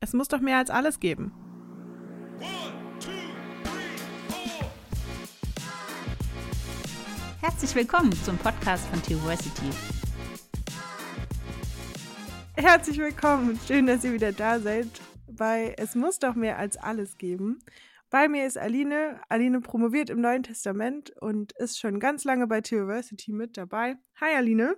Es muss doch mehr als alles geben. Herzlich willkommen zum Podcast von Theoversity. Herzlich willkommen. Schön, dass ihr wieder da seid bei Es muss doch mehr als alles geben. Bei mir ist Aline. Aline promoviert im Neuen Testament und ist schon ganz lange bei Theoversity mit dabei. Hi Aline.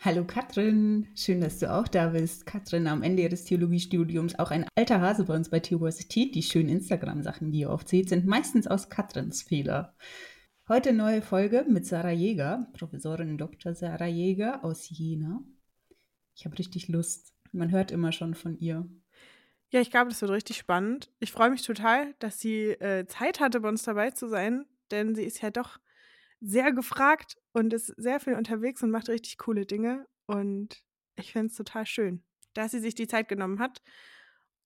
Hallo Katrin, schön, dass du auch da bist. Katrin am Ende ihres Theologiestudiums auch ein alter Hase bei uns bei Theoversity. Die schönen Instagram-Sachen, die ihr oft seht, sind meistens aus Katrins Fehler. Heute neue Folge mit Sarah Jäger, Professorin Dr. Sarah Jäger aus Jena. Ich habe richtig Lust. Man hört immer schon von ihr. Ja, ich glaube, das wird richtig spannend. Ich freue mich total, dass sie äh, Zeit hatte, bei uns dabei zu sein, denn sie ist ja doch sehr gefragt und ist sehr viel unterwegs und macht richtig coole Dinge. Und ich finde es total schön, dass sie sich die Zeit genommen hat,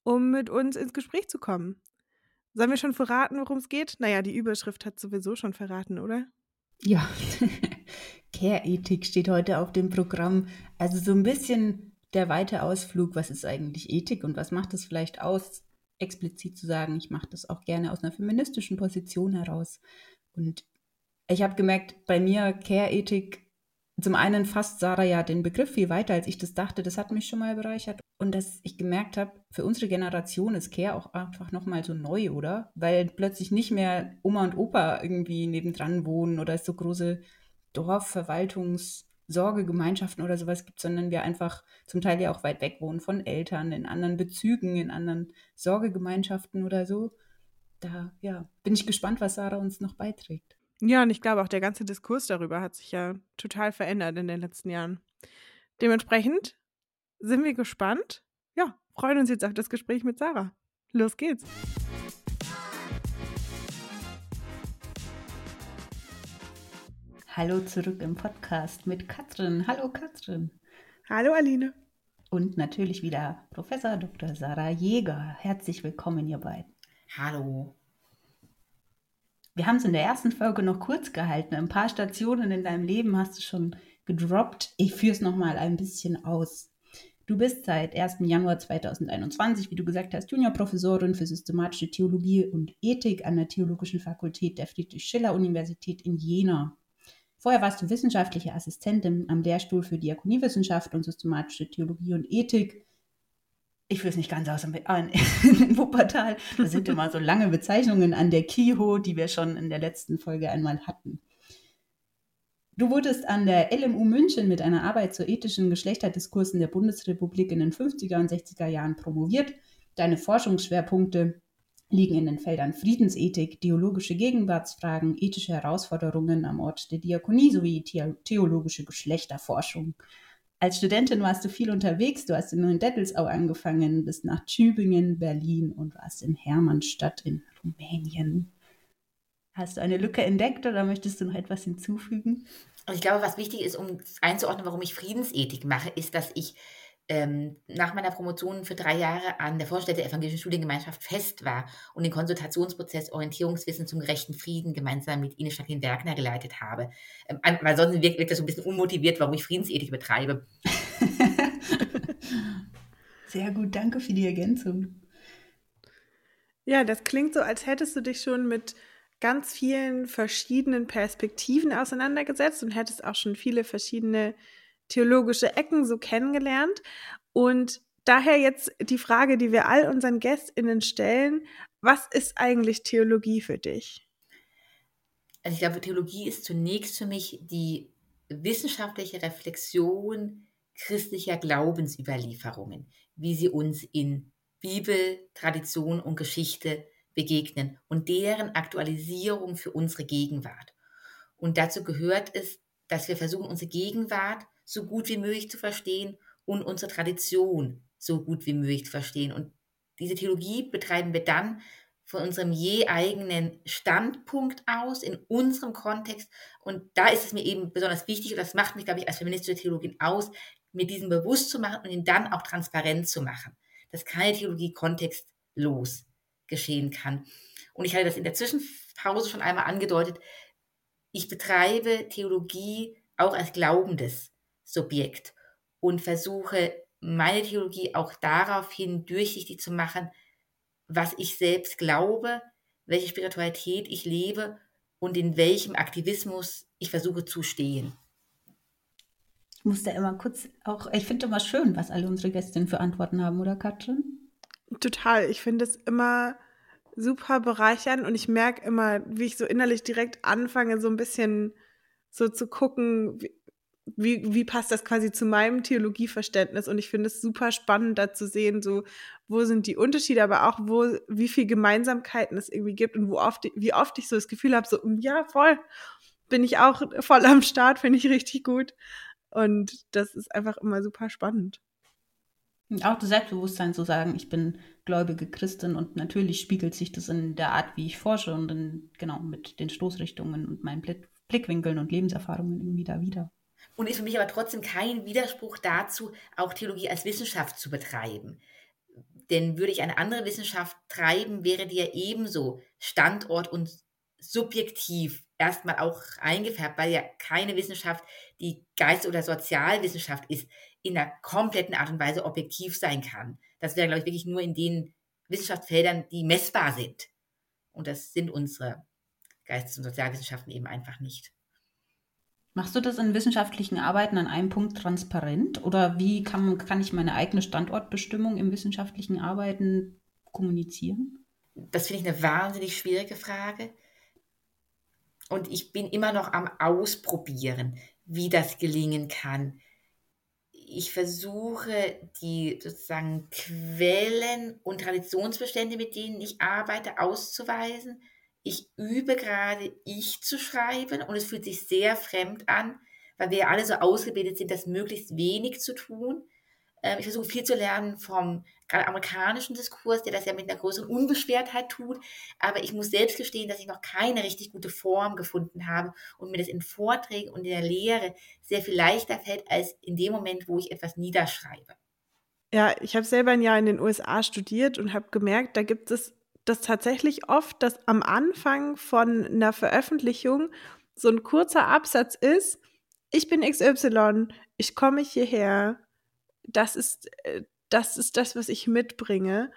um mit uns ins Gespräch zu kommen. Sollen wir schon verraten, worum es geht? Naja, die Überschrift hat sowieso schon verraten, oder? Ja, Care-Ethik steht heute auf dem Programm. Also so ein bisschen der weite Ausflug, was ist eigentlich Ethik und was macht es vielleicht aus, explizit zu sagen, ich mache das auch gerne aus einer feministischen Position heraus. Und ich habe gemerkt, bei mir Care-Ethik, zum einen fasst Sarah ja den Begriff viel weiter, als ich das dachte. Das hat mich schon mal bereichert. Und dass ich gemerkt habe, für unsere Generation ist Care auch einfach nochmal so neu, oder? Weil plötzlich nicht mehr Oma und Opa irgendwie nebendran wohnen oder es so große Dorfverwaltungssorgegemeinschaften oder sowas gibt, sondern wir einfach zum Teil ja auch weit weg wohnen von Eltern, in anderen Bezügen, in anderen Sorgegemeinschaften oder so. Da ja, bin ich gespannt, was Sarah uns noch beiträgt. Ja, und ich glaube auch der ganze Diskurs darüber hat sich ja total verändert in den letzten Jahren. Dementsprechend sind wir gespannt. Ja, freuen uns jetzt auf das Gespräch mit Sarah. Los geht's. Hallo zurück im Podcast mit Katrin. Hallo Katrin. Hallo Aline. Und natürlich wieder Professor Dr. Sarah Jäger. Herzlich willkommen, ihr beiden. Hallo. Wir haben es in der ersten Folge noch kurz gehalten. Ein paar Stationen in deinem Leben hast du schon gedroppt. Ich führe es nochmal ein bisschen aus. Du bist seit 1. Januar 2021, wie du gesagt hast, Juniorprofessorin für systematische Theologie und Ethik an der Theologischen Fakultät der Friedrich-Schiller-Universität in Jena. Vorher warst du wissenschaftliche Assistentin am Lehrstuhl für Diakoniewissenschaft und systematische Theologie und Ethik ich führe es nicht ganz aus, in Wuppertal. Da sind immer so lange Bezeichnungen an der KIHO, die wir schon in der letzten Folge einmal hatten. Du wurdest an der LMU München mit einer Arbeit zu ethischen Geschlechterdiskursen der Bundesrepublik in den 50er und 60er Jahren promoviert. Deine Forschungsschwerpunkte liegen in den Feldern Friedensethik, theologische Gegenwartsfragen, ethische Herausforderungen am Ort der Diakonie sowie theologische Geschlechterforschung als Studentin warst du viel unterwegs. Du hast in Neuendettelsau angefangen, bist nach Tübingen, Berlin und warst in Hermannstadt in Rumänien. Hast du eine Lücke entdeckt oder möchtest du noch etwas hinzufügen? Ich glaube, was wichtig ist, um einzuordnen, warum ich Friedensethik mache, ist, dass ich ähm, nach meiner Promotion für drei Jahre an der Vorstätte der Evangelischen Studiengemeinschaft fest war und den Konsultationsprozess Orientierungswissen zum gerechten Frieden gemeinsam mit Ines Jacqueline Werkner geleitet habe. Ähm, weil sonst wirkt, wirkt das so ein bisschen unmotiviert, warum ich Friedensethik betreibe. Sehr gut, danke für die Ergänzung. Ja, das klingt so, als hättest du dich schon mit ganz vielen verschiedenen Perspektiven auseinandergesetzt und hättest auch schon viele verschiedene theologische Ecken so kennengelernt. Und daher jetzt die Frage, die wir all unseren GästInnen stellen: Was ist eigentlich Theologie für dich? Also, ich glaube, Theologie ist zunächst für mich die wissenschaftliche Reflexion christlicher Glaubensüberlieferungen, wie sie uns in Bibel, Tradition und Geschichte begegnen und deren Aktualisierung für unsere Gegenwart. Und dazu gehört es, dass wir versuchen, unsere Gegenwart so gut wie möglich zu verstehen und unsere Tradition so gut wie möglich zu verstehen. Und diese Theologie betreiben wir dann von unserem je eigenen Standpunkt aus, in unserem Kontext. Und da ist es mir eben besonders wichtig, und das macht mich, glaube ich, als feministische Theologin aus, mir diesen bewusst zu machen und ihn dann auch transparent zu machen. Dass keine Theologie kontextlos geschehen kann. Und ich hatte das in der Zwischenpause schon einmal angedeutet. Ich betreibe Theologie auch als glaubendes Subjekt und versuche meine Theologie auch daraufhin durchsichtig zu machen, was ich selbst glaube, welche Spiritualität ich lebe und in welchem Aktivismus ich versuche zu stehen. Ich muss da immer kurz auch, ich finde immer schön, was alle unsere Gästinnen für Antworten haben, oder Katrin? Total. Ich finde es immer super bereichernd und ich merke immer, wie ich so innerlich direkt anfange, so ein bisschen so zu gucken, wie, wie, wie passt das quasi zu meinem Theologieverständnis? Und ich finde es super spannend, da zu sehen, so, wo sind die Unterschiede, aber auch, wo, wie viel Gemeinsamkeiten es irgendwie gibt und wo oft, wie oft ich so das Gefühl habe, so, ja, voll, bin ich auch voll am Start, finde ich richtig gut. Und das ist einfach immer super spannend. Auch das Selbstbewusstsein zu sagen, ich bin gläubige Christin und natürlich spiegelt sich das in der Art, wie ich forsche und in, genau mit den Stoßrichtungen und meinen Blickwinkeln und Lebenserfahrungen irgendwie da wieder. Und ist für mich aber trotzdem kein Widerspruch dazu, auch Theologie als Wissenschaft zu betreiben. Denn würde ich eine andere Wissenschaft treiben, wäre die ja ebenso Standort und subjektiv erstmal auch eingefärbt, weil ja keine Wissenschaft, die Geist- oder Sozialwissenschaft ist, in einer kompletten Art und Weise objektiv sein kann. Das wäre, glaube ich, wirklich nur in den Wissenschaftsfeldern, die messbar sind. Und das sind unsere Geistes- und Sozialwissenschaften eben einfach nicht. Machst du das in wissenschaftlichen Arbeiten an einem Punkt transparent? Oder wie kann, kann ich meine eigene Standortbestimmung im wissenschaftlichen Arbeiten kommunizieren? Das finde ich eine wahnsinnig schwierige Frage. Und ich bin immer noch am Ausprobieren, wie das gelingen kann. Ich versuche die sozusagen Quellen und Traditionsbestände, mit denen ich arbeite, auszuweisen ich übe gerade, ich zu schreiben und es fühlt sich sehr fremd an, weil wir ja alle so ausgebildet sind, das möglichst wenig zu tun. Ähm, ich versuche viel zu lernen vom gerade amerikanischen Diskurs, der das ja mit einer größeren Unbeschwertheit tut. Aber ich muss selbst gestehen, dass ich noch keine richtig gute Form gefunden habe und mir das in Vorträgen und in der Lehre sehr viel leichter fällt, als in dem Moment, wo ich etwas niederschreibe. Ja, ich habe selber ein Jahr in den USA studiert und habe gemerkt, da gibt es das tatsächlich oft, dass am Anfang von einer Veröffentlichung so ein kurzer Absatz ist, ich bin XY, ich komme hierher, das ist, äh, das ist das, was ich mitbringe.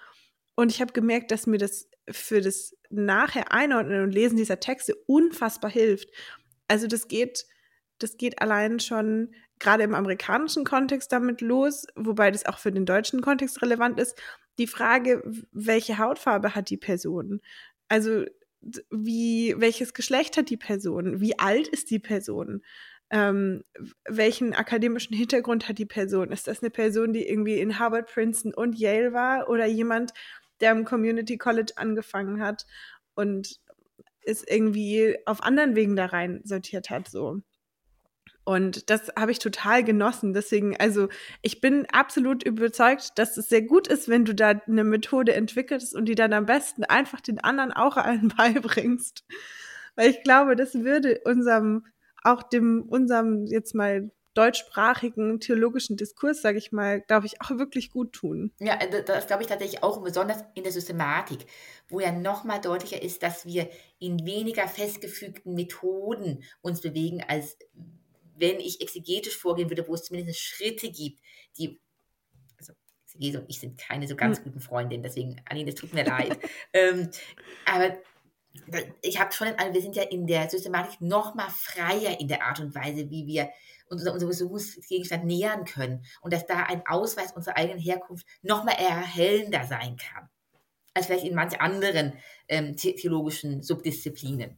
Und ich habe gemerkt, dass mir das für das nachher Einordnen und Lesen dieser Texte unfassbar hilft. Also das geht, das geht allein schon gerade im amerikanischen Kontext damit los, wobei das auch für den deutschen Kontext relevant ist, die Frage, welche Hautfarbe hat die Person? Also wie, welches Geschlecht hat die Person? Wie alt ist die Person? Ähm, welchen akademischen Hintergrund hat die Person? Ist das eine Person, die irgendwie in Harvard, Princeton und Yale war oder jemand, der am Community College angefangen hat und es irgendwie auf anderen Wegen da rein sortiert hat, so? Und das habe ich total genossen. Deswegen, also ich bin absolut überzeugt, dass es sehr gut ist, wenn du da eine Methode entwickelst und die dann am besten einfach den anderen auch allen beibringst. Weil ich glaube, das würde unserem, auch dem, unserem jetzt mal deutschsprachigen theologischen Diskurs, sage ich mal, glaube ich, auch wirklich gut tun. Ja, äh, das glaube ich tatsächlich auch, besonders in der Systematik, wo ja nochmal deutlicher ist, dass wir in weniger festgefügten Methoden uns bewegen, als wenn ich exegetisch vorgehen würde, wo es zumindest Schritte gibt, die, also Exegese und ich sind keine so ganz hm. guten Freundinnen, deswegen, Aline, es tut mir leid. ähm, aber ich habe schon, wir sind ja in der Systematik noch mal freier in der Art und Weise, wie wir unser, unser Besuchsgegenstand nähern können und dass da ein Ausweis unserer eigenen Herkunft noch mal erhellender sein kann, als vielleicht in manchen anderen ähm, theologischen Subdisziplinen.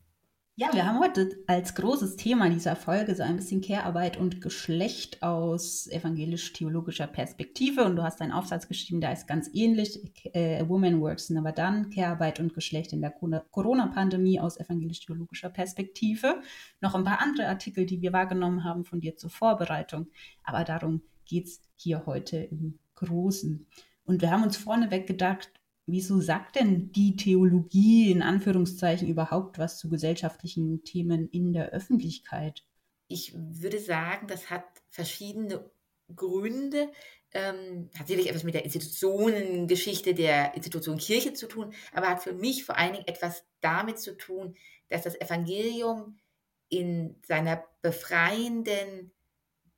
Ja, wir haben heute als großes Thema dieser Folge so ein bisschen Care-Arbeit und Geschlecht aus evangelisch-theologischer Perspektive. Und du hast einen Aufsatz geschrieben, der ist ganz ähnlich. Äh, A Woman Works Never Done, Care-Arbeit und Geschlecht in der Corona-Pandemie aus evangelisch-theologischer Perspektive. Noch ein paar andere Artikel, die wir wahrgenommen haben von dir zur Vorbereitung. Aber darum geht es hier heute im Großen. Und wir haben uns vorneweg gedacht, Wieso sagt denn die Theologie in Anführungszeichen überhaupt was zu gesellschaftlichen Themen in der Öffentlichkeit? Ich würde sagen, das hat verschiedene Gründe. Ähm, hat sicherlich etwas mit der Institutionengeschichte der Institution Kirche zu tun, aber hat für mich vor allen Dingen etwas damit zu tun, dass das Evangelium in seiner befreienden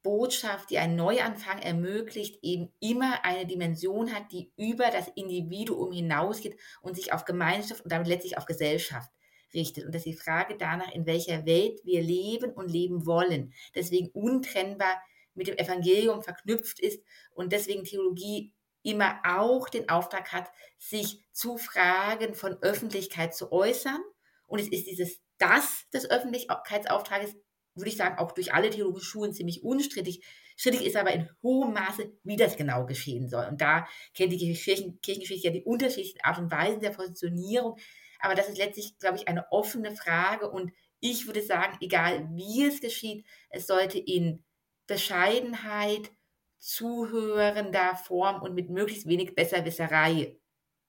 Botschaft, die einen Neuanfang ermöglicht, eben immer eine Dimension hat, die über das Individuum hinausgeht und sich auf Gemeinschaft und damit letztlich auf Gesellschaft richtet. Und dass die Frage danach, in welcher Welt wir leben und leben wollen, deswegen untrennbar mit dem Evangelium verknüpft ist und deswegen Theologie immer auch den Auftrag hat, sich zu Fragen von Öffentlichkeit zu äußern. Und es ist dieses Das des Öffentlichkeitsauftrages würde ich sagen, auch durch alle theologischen Schulen ziemlich unstrittig. Strittig ist aber in hohem Maße, wie das genau geschehen soll. Und da kennt die Kirchen, Kirchengeschichte ja die unterschiedlichen Art und Weisen der Positionierung. Aber das ist letztlich, glaube ich, eine offene Frage. Und ich würde sagen, egal wie es geschieht, es sollte in Bescheidenheit, zuhörender Form und mit möglichst wenig Besserwisserei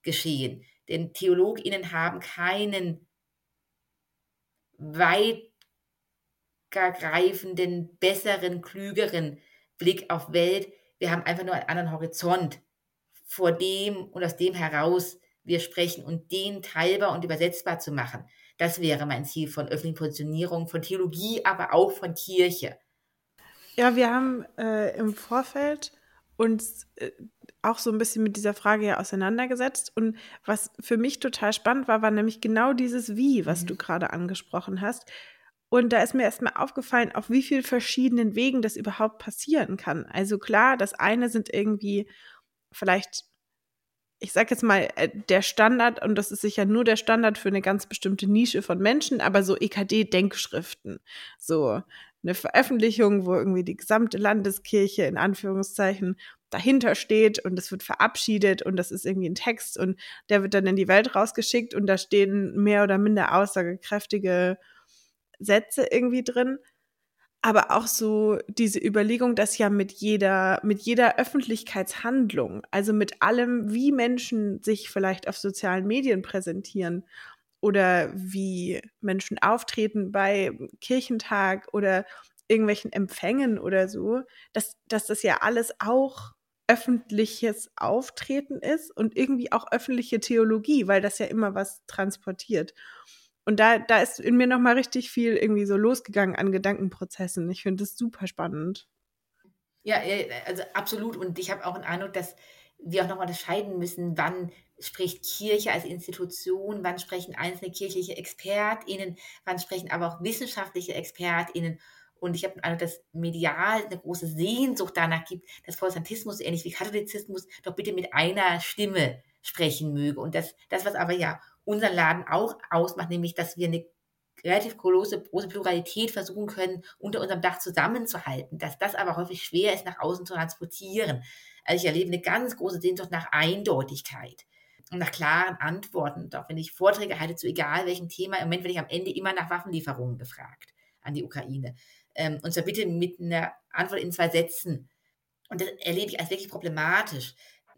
geschehen. Denn TheologInnen haben keinen weit greifenden, besseren, klügeren Blick auf Welt. Wir haben einfach nur einen anderen Horizont, vor dem und aus dem heraus wir sprechen und den teilbar und übersetzbar zu machen. Das wäre mein Ziel von öffentlichen Positionierung, von Theologie, aber auch von Kirche. Ja, wir haben äh, im Vorfeld uns äh, auch so ein bisschen mit dieser Frage ja auseinandergesetzt. Und was für mich total spannend war, war nämlich genau dieses Wie, was mhm. du gerade angesprochen hast. Und da ist mir erstmal aufgefallen, auf wie vielen verschiedenen Wegen das überhaupt passieren kann. Also klar, das eine sind irgendwie vielleicht, ich sag jetzt mal, äh, der Standard, und das ist sicher nur der Standard für eine ganz bestimmte Nische von Menschen, aber so EKD-Denkschriften. So eine Veröffentlichung, wo irgendwie die gesamte Landeskirche in Anführungszeichen dahinter steht und es wird verabschiedet und das ist irgendwie ein Text und der wird dann in die Welt rausgeschickt und da stehen mehr oder minder aussagekräftige Sätze irgendwie drin. Aber auch so diese Überlegung, dass ja mit jeder, mit jeder Öffentlichkeitshandlung, also mit allem, wie Menschen sich vielleicht auf sozialen Medien präsentieren oder wie Menschen auftreten bei Kirchentag oder irgendwelchen Empfängen oder so, dass, dass das ja alles auch öffentliches Auftreten ist und irgendwie auch öffentliche Theologie, weil das ja immer was transportiert. Und da, da ist in mir nochmal richtig viel irgendwie so losgegangen an Gedankenprozessen. Ich finde das super spannend. Ja, also absolut. Und ich habe auch den Eindruck, dass wir auch nochmal unterscheiden müssen, wann spricht Kirche als Institution, wann sprechen einzelne kirchliche ExpertInnen, wann sprechen aber auch wissenschaftliche ExpertInnen. Und ich habe den Eindruck, dass medial eine große Sehnsucht danach gibt, dass Protestantismus ähnlich wie Katholizismus doch bitte mit einer Stimme sprechen möge. Und das, das was aber ja unseren Laden auch ausmacht, nämlich dass wir eine relativ große, große Pluralität versuchen können, unter unserem Dach zusammenzuhalten, dass das aber häufig schwer ist, nach außen zu transportieren. Also ich erlebe eine ganz große Sehnsucht nach Eindeutigkeit und nach klaren Antworten. Und auch wenn ich Vorträge halte zu egal welchem Thema, im Moment werde ich am Ende immer nach Waffenlieferungen gefragt an die Ukraine. Ähm, und zwar bitte mit einer Antwort in zwei Sätzen. Und das erlebe ich als wirklich problematisch.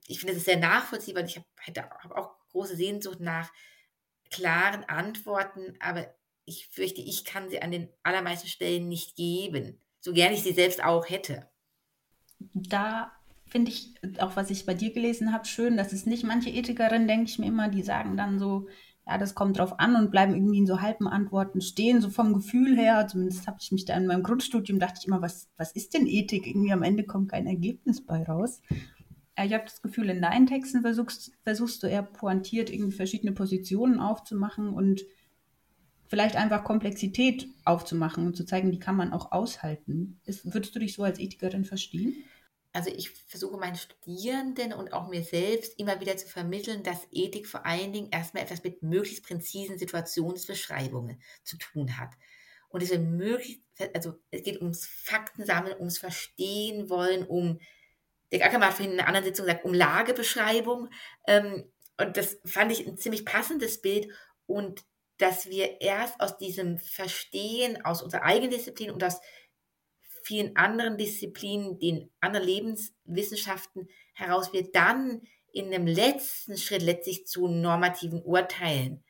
Ich finde es sehr nachvollziehbar. Ich habe hab auch große Sehnsucht nach klaren Antworten, aber ich fürchte, ich kann sie an den allermeisten Stellen nicht geben, so gern ich sie selbst auch hätte. Da finde ich auch, was ich bei dir gelesen habe, schön, dass es nicht manche Ethikerinnen, denke ich mir immer, die sagen dann so, ja, das kommt drauf an und bleiben irgendwie in so halben Antworten stehen, so vom Gefühl her. Zumindest habe ich mich da in meinem Grundstudium, dachte ich immer, was, was ist denn Ethik? Irgendwie am Ende kommt kein Ergebnis bei raus. Ich habe das Gefühl, in deinen Texten versuchst, versuchst du eher pointiert irgendwie verschiedene Positionen aufzumachen und vielleicht einfach Komplexität aufzumachen und zu zeigen, die kann man auch aushalten. Ist, würdest du dich so als Ethikerin verstehen? Also ich versuche meinen Studierenden und auch mir selbst immer wieder zu vermitteln, dass Ethik vor allen Dingen erstmal etwas mit möglichst präzisen Situationsbeschreibungen zu tun hat. Und es möglichst, also es geht ums Faktensammeln, ums Verstehen wollen, um der Ackermann hat vorhin in einer anderen Sitzung gesagt, um Lagebeschreibung. Ähm, und das fand ich ein ziemlich passendes Bild. Und dass wir erst aus diesem Verstehen, aus unserer eigenen Disziplin und aus vielen anderen Disziplinen, den anderen Lebenswissenschaften heraus, wir dann in einem letzten Schritt letztlich zu normativen Urteilen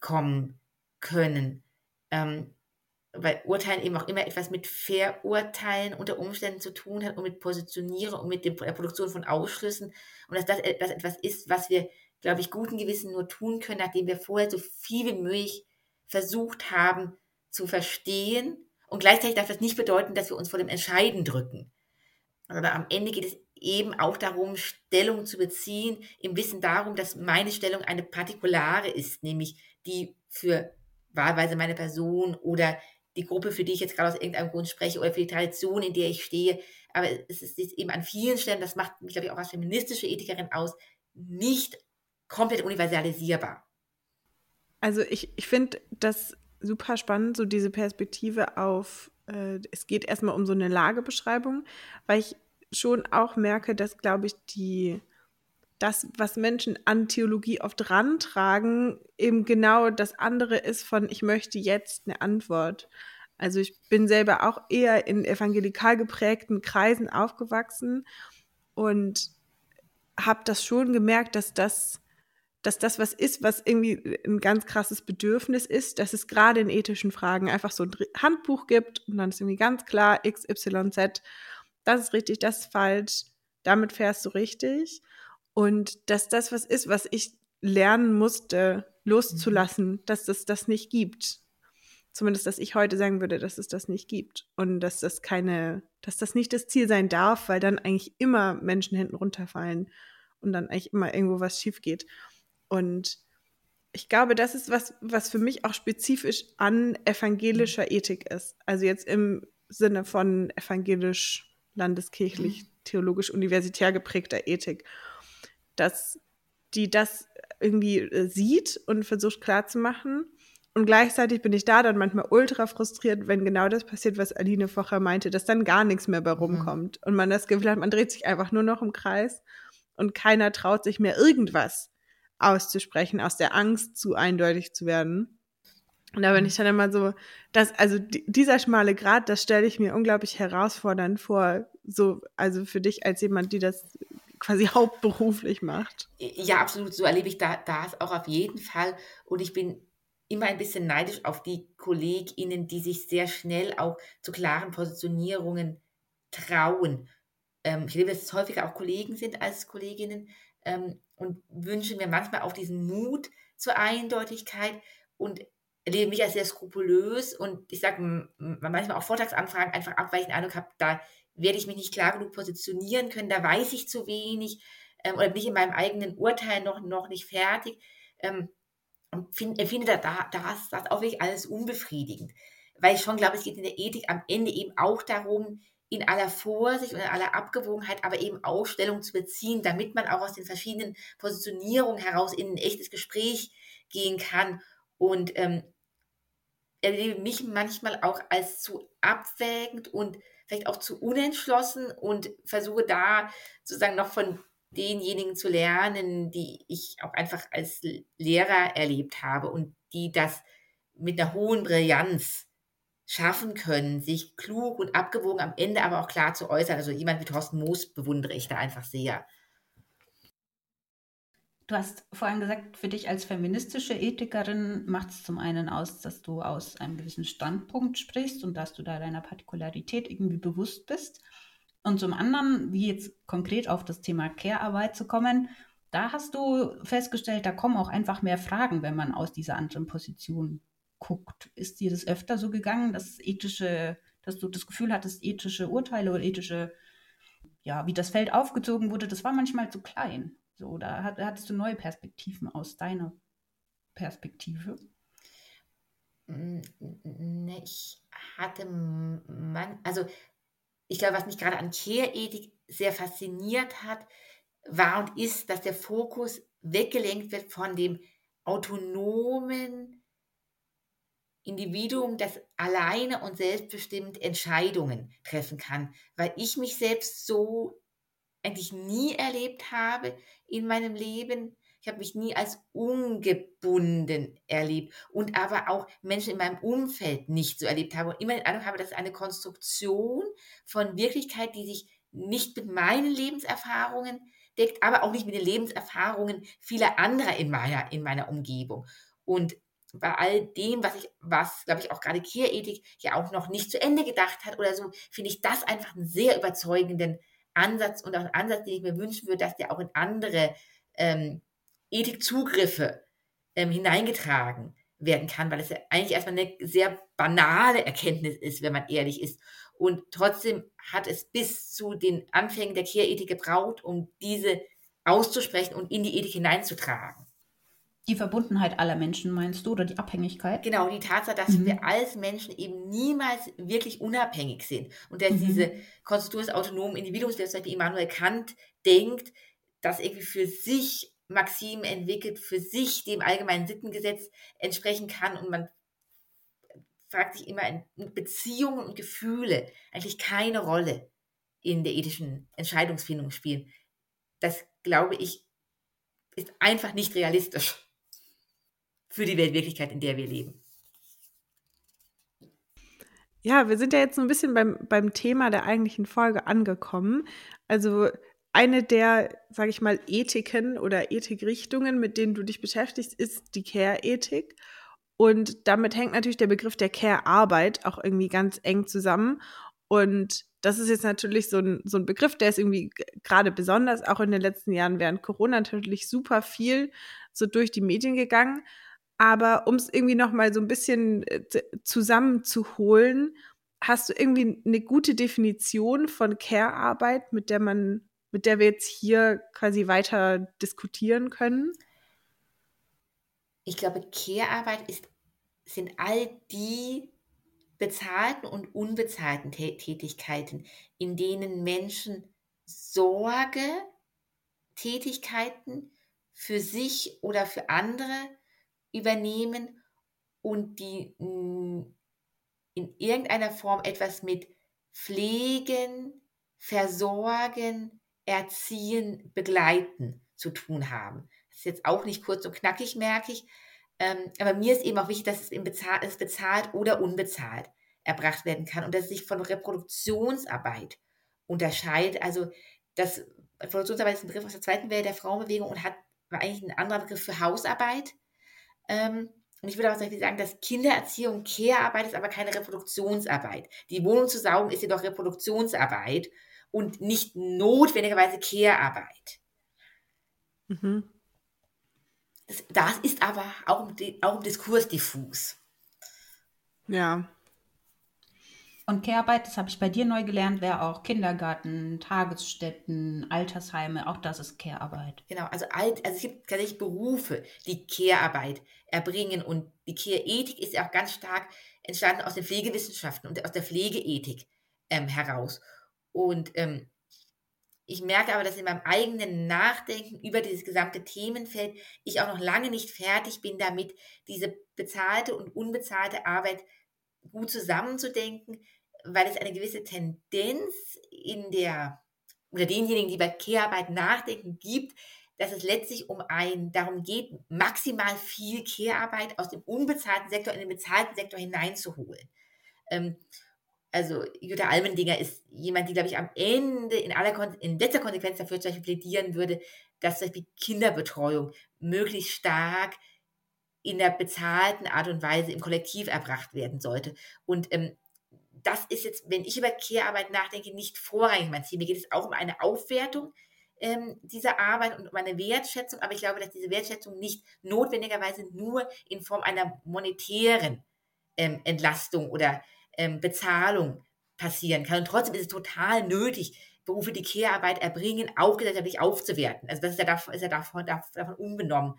kommen können. Ähm, weil Urteilen eben auch immer etwas mit Verurteilen unter Umständen zu tun hat und mit Positionierung und mit der Produktion von Ausschlüssen und dass das etwas ist, was wir, glaube ich, guten Gewissen nur tun können, nachdem wir vorher so viel wie möglich versucht haben zu verstehen Und gleichzeitig darf das nicht bedeuten, dass wir uns vor dem Entscheiden drücken. Aber am Ende geht es eben auch darum, Stellung zu beziehen, im Wissen darum, dass meine Stellung eine partikulare ist, nämlich die für wahlweise meine Person oder die Gruppe, für die ich jetzt gerade aus irgendeinem Grund spreche oder für die Tradition, in der ich stehe. Aber es ist eben an vielen Stellen, das macht mich, glaube ich, auch als feministische Ethikerin aus, nicht komplett universalisierbar. Also ich, ich finde das super spannend, so diese Perspektive auf, äh, es geht erstmal um so eine Lagebeschreibung, weil ich schon auch merke, dass, glaube ich, die das, was Menschen an Theologie oft rantragen, eben genau das andere ist von, ich möchte jetzt eine Antwort. Also ich bin selber auch eher in evangelikal geprägten Kreisen aufgewachsen und habe das schon gemerkt, dass das, dass das was ist, was irgendwie ein ganz krasses Bedürfnis ist, dass es gerade in ethischen Fragen einfach so ein Handbuch gibt und dann ist irgendwie ganz klar X, Y, Z, das ist richtig, das ist falsch, damit fährst du richtig. Und dass das was ist, was ich lernen musste, loszulassen, mhm. dass es das nicht gibt. Zumindest, dass ich heute sagen würde, dass es das nicht gibt. Und dass das keine, dass das nicht das Ziel sein darf, weil dann eigentlich immer Menschen hinten runterfallen und dann eigentlich immer irgendwo was schief geht. Und ich glaube, das ist was, was für mich auch spezifisch an evangelischer mhm. Ethik ist. Also jetzt im Sinne von evangelisch, landeskirchlich, mhm. theologisch, universitär geprägter Ethik dass die das irgendwie äh, sieht und versucht klarzumachen. Und gleichzeitig bin ich da dann manchmal ultra frustriert, wenn genau das passiert, was Aline vorher meinte, dass dann gar nichts mehr bei mhm. rumkommt. Mhm. Und man das Gefühl hat, man dreht sich einfach nur noch im Kreis und keiner traut sich mehr irgendwas auszusprechen, aus der Angst, zu eindeutig zu werden. Und da bin mhm. ich dann immer so, dass, also dieser schmale Grat, das stelle ich mir unglaublich herausfordernd vor, so, also für dich als jemand, die das quasi hauptberuflich macht. Ja, absolut. So erlebe ich da, das auch auf jeden Fall. Und ich bin immer ein bisschen neidisch auf die KollegInnen, die sich sehr schnell auch zu klaren Positionierungen trauen. Ähm, ich erlebe, dass es häufiger auch Kollegen sind als Kolleginnen ähm, und wünsche mir manchmal auch diesen Mut zur Eindeutigkeit und erlebe mich als sehr skrupulös und ich sage manchmal auch Vortragsanfragen einfach ab, weil ich den Eindruck habe, da werde ich mich nicht klar genug positionieren können, da weiß ich zu wenig ähm, oder bin ich in meinem eigenen Urteil noch, noch nicht fertig. Ähm, und find, empfinde da, da, das, das auch wirklich alles unbefriedigend. Weil ich schon glaube, es geht in der Ethik am Ende eben auch darum, in aller Vorsicht und in aller Abgewogenheit, aber eben Aufstellung zu beziehen, damit man auch aus den verschiedenen Positionierungen heraus in ein echtes Gespräch gehen kann. Und ähm, erlebe mich manchmal auch als zu abwägend und vielleicht auch zu unentschlossen und versuche da sozusagen noch von denjenigen zu lernen, die ich auch einfach als Lehrer erlebt habe und die das mit einer hohen Brillanz schaffen können, sich klug und abgewogen am Ende aber auch klar zu äußern. Also jemand wie Thorsten Moos bewundere ich da einfach sehr. Du hast vorhin gesagt, für dich als feministische Ethikerin macht es zum einen aus, dass du aus einem gewissen Standpunkt sprichst und dass du da deiner Partikularität irgendwie bewusst bist. Und zum anderen, wie jetzt konkret auf das Thema Care-Arbeit zu kommen, da hast du festgestellt, da kommen auch einfach mehr Fragen, wenn man aus dieser anderen Position guckt. Ist dir das öfter so gegangen, dass ethische, dass du das Gefühl hattest, ethische Urteile oder ethische, ja, wie das Feld aufgezogen wurde, das war manchmal zu klein? So, da hattest du neue Perspektiven aus deiner Perspektive? Ne, ich hatte man, also ich glaube, was mich gerade an Care-Ethik sehr fasziniert hat, war und ist, dass der Fokus weggelenkt wird von dem autonomen Individuum, das alleine und selbstbestimmt Entscheidungen treffen kann, weil ich mich selbst so eigentlich nie erlebt habe in meinem Leben. Ich habe mich nie als ungebunden erlebt und aber auch Menschen in meinem Umfeld nicht so erlebt habe und immer den Eindruck habe, dass es eine Konstruktion von Wirklichkeit, die sich nicht mit meinen Lebenserfahrungen deckt, aber auch nicht mit den Lebenserfahrungen vieler anderer in meiner, in meiner Umgebung. Und bei all dem, was ich, was, glaube ich, auch gerade Kehrethik ja auch noch nicht zu Ende gedacht hat oder so, finde ich das einfach einen sehr überzeugenden Ansatz und auch ein Ansatz, den ich mir wünschen würde, dass der auch in andere ähm, Ethikzugriffe ähm, hineingetragen werden kann, weil es ja eigentlich erstmal eine sehr banale Erkenntnis ist, wenn man ehrlich ist. Und trotzdem hat es bis zu den Anfängen der Care-Ethik gebraucht, um diese auszusprechen und in die Ethik hineinzutragen. Die Verbundenheit aller Menschen meinst du oder die Abhängigkeit? Genau, die Tatsache, dass mhm. wir als Menschen eben niemals wirklich unabhängig sind und dass mhm. diese Konstruktion des autonomen Individuums, der zum Beispiel Immanuel Kant denkt, das irgendwie für sich Maximen entwickelt, für sich dem allgemeinen Sittengesetz entsprechen kann und man fragt sich immer, Beziehungen und Gefühle eigentlich keine Rolle in der ethischen Entscheidungsfindung spielen. Das glaube ich ist einfach nicht realistisch für die Weltwirklichkeit, in der wir leben. Ja, wir sind ja jetzt so ein bisschen beim, beim Thema der eigentlichen Folge angekommen. Also eine der, sage ich mal, Ethiken oder Ethikrichtungen, mit denen du dich beschäftigst, ist die Care-Ethik. Und damit hängt natürlich der Begriff der Care-Arbeit auch irgendwie ganz eng zusammen. Und das ist jetzt natürlich so ein, so ein Begriff, der ist irgendwie gerade besonders auch in den letzten Jahren während Corona natürlich super viel so durch die Medien gegangen. Aber um es irgendwie noch mal so ein bisschen äh, zusammenzuholen, hast du irgendwie eine gute Definition von Care-Arbeit, mit der man, mit der wir jetzt hier quasi weiter diskutieren können? Ich glaube, Care-Arbeit sind all die bezahlten und unbezahlten Tätigkeiten, in denen Menschen Sorge, Tätigkeiten für sich oder für andere übernehmen und die mm, in irgendeiner Form etwas mit Pflegen, Versorgen, Erziehen, Begleiten zu tun haben. Das ist jetzt auch nicht kurz und knackig, merke ich. Ähm, aber mir ist eben auch wichtig, dass es, bezahlt, oder unbezahlt erbracht werden kann und dass es sich von Reproduktionsarbeit unterscheidet. Also das Reproduktionsarbeit ist ein Begriff aus der zweiten Welt der Frauenbewegung und hat, war eigentlich ein anderer Begriff für Hausarbeit. Ähm, und ich würde aber sagen, dass Kindererziehung Care-Arbeit ist, aber keine Reproduktionsarbeit. Die Wohnung zu saugen ist jedoch Reproduktionsarbeit und nicht notwendigerweise Care-Arbeit. Mhm. Das, das, ist aber auch im, auch im Diskurs diffus. Ja. Und Care-Arbeit, das habe ich bei dir neu gelernt, wäre auch Kindergarten, Tagesstätten, Altersheime, auch das ist Care-Arbeit. Genau, also, alt, also es gibt tatsächlich Berufe, die Care-Arbeit erbringen und die Care-Ethik ist ja auch ganz stark entstanden aus den Pflegewissenschaften und aus der Pflegeethik ähm, heraus. Und ähm, ich merke aber, dass in meinem eigenen Nachdenken über dieses gesamte Themenfeld ich auch noch lange nicht fertig bin damit, diese bezahlte und unbezahlte Arbeit gut zusammenzudenken, weil es eine gewisse Tendenz in der, oder denjenigen, die bei Care-Arbeit nachdenken, gibt, dass es letztlich um ein, darum geht, maximal viel Care-Arbeit aus dem unbezahlten Sektor in den bezahlten Sektor hineinzuholen. Ähm, also Jutta Almendinger ist jemand, die, glaube ich, am Ende in, aller in letzter Konsequenz dafür zum plädieren würde, dass zum Beispiel Kinderbetreuung möglichst stark in der bezahlten Art und Weise im Kollektiv erbracht werden sollte. Und ähm, das ist jetzt, wenn ich über Care-Arbeit nachdenke, nicht vorrangig mein Ziel. Mir geht es auch um eine Aufwertung ähm, dieser Arbeit und um eine Wertschätzung, aber ich glaube, dass diese Wertschätzung nicht notwendigerweise nur in Form einer monetären ähm, Entlastung oder ähm, Bezahlung passieren kann. Und trotzdem ist es total nötig, Berufe, die Care-Arbeit erbringen, auch gesellschaftlich aufzuwerten. Also das ist ja davon, ist ja davon, davon unbenommen.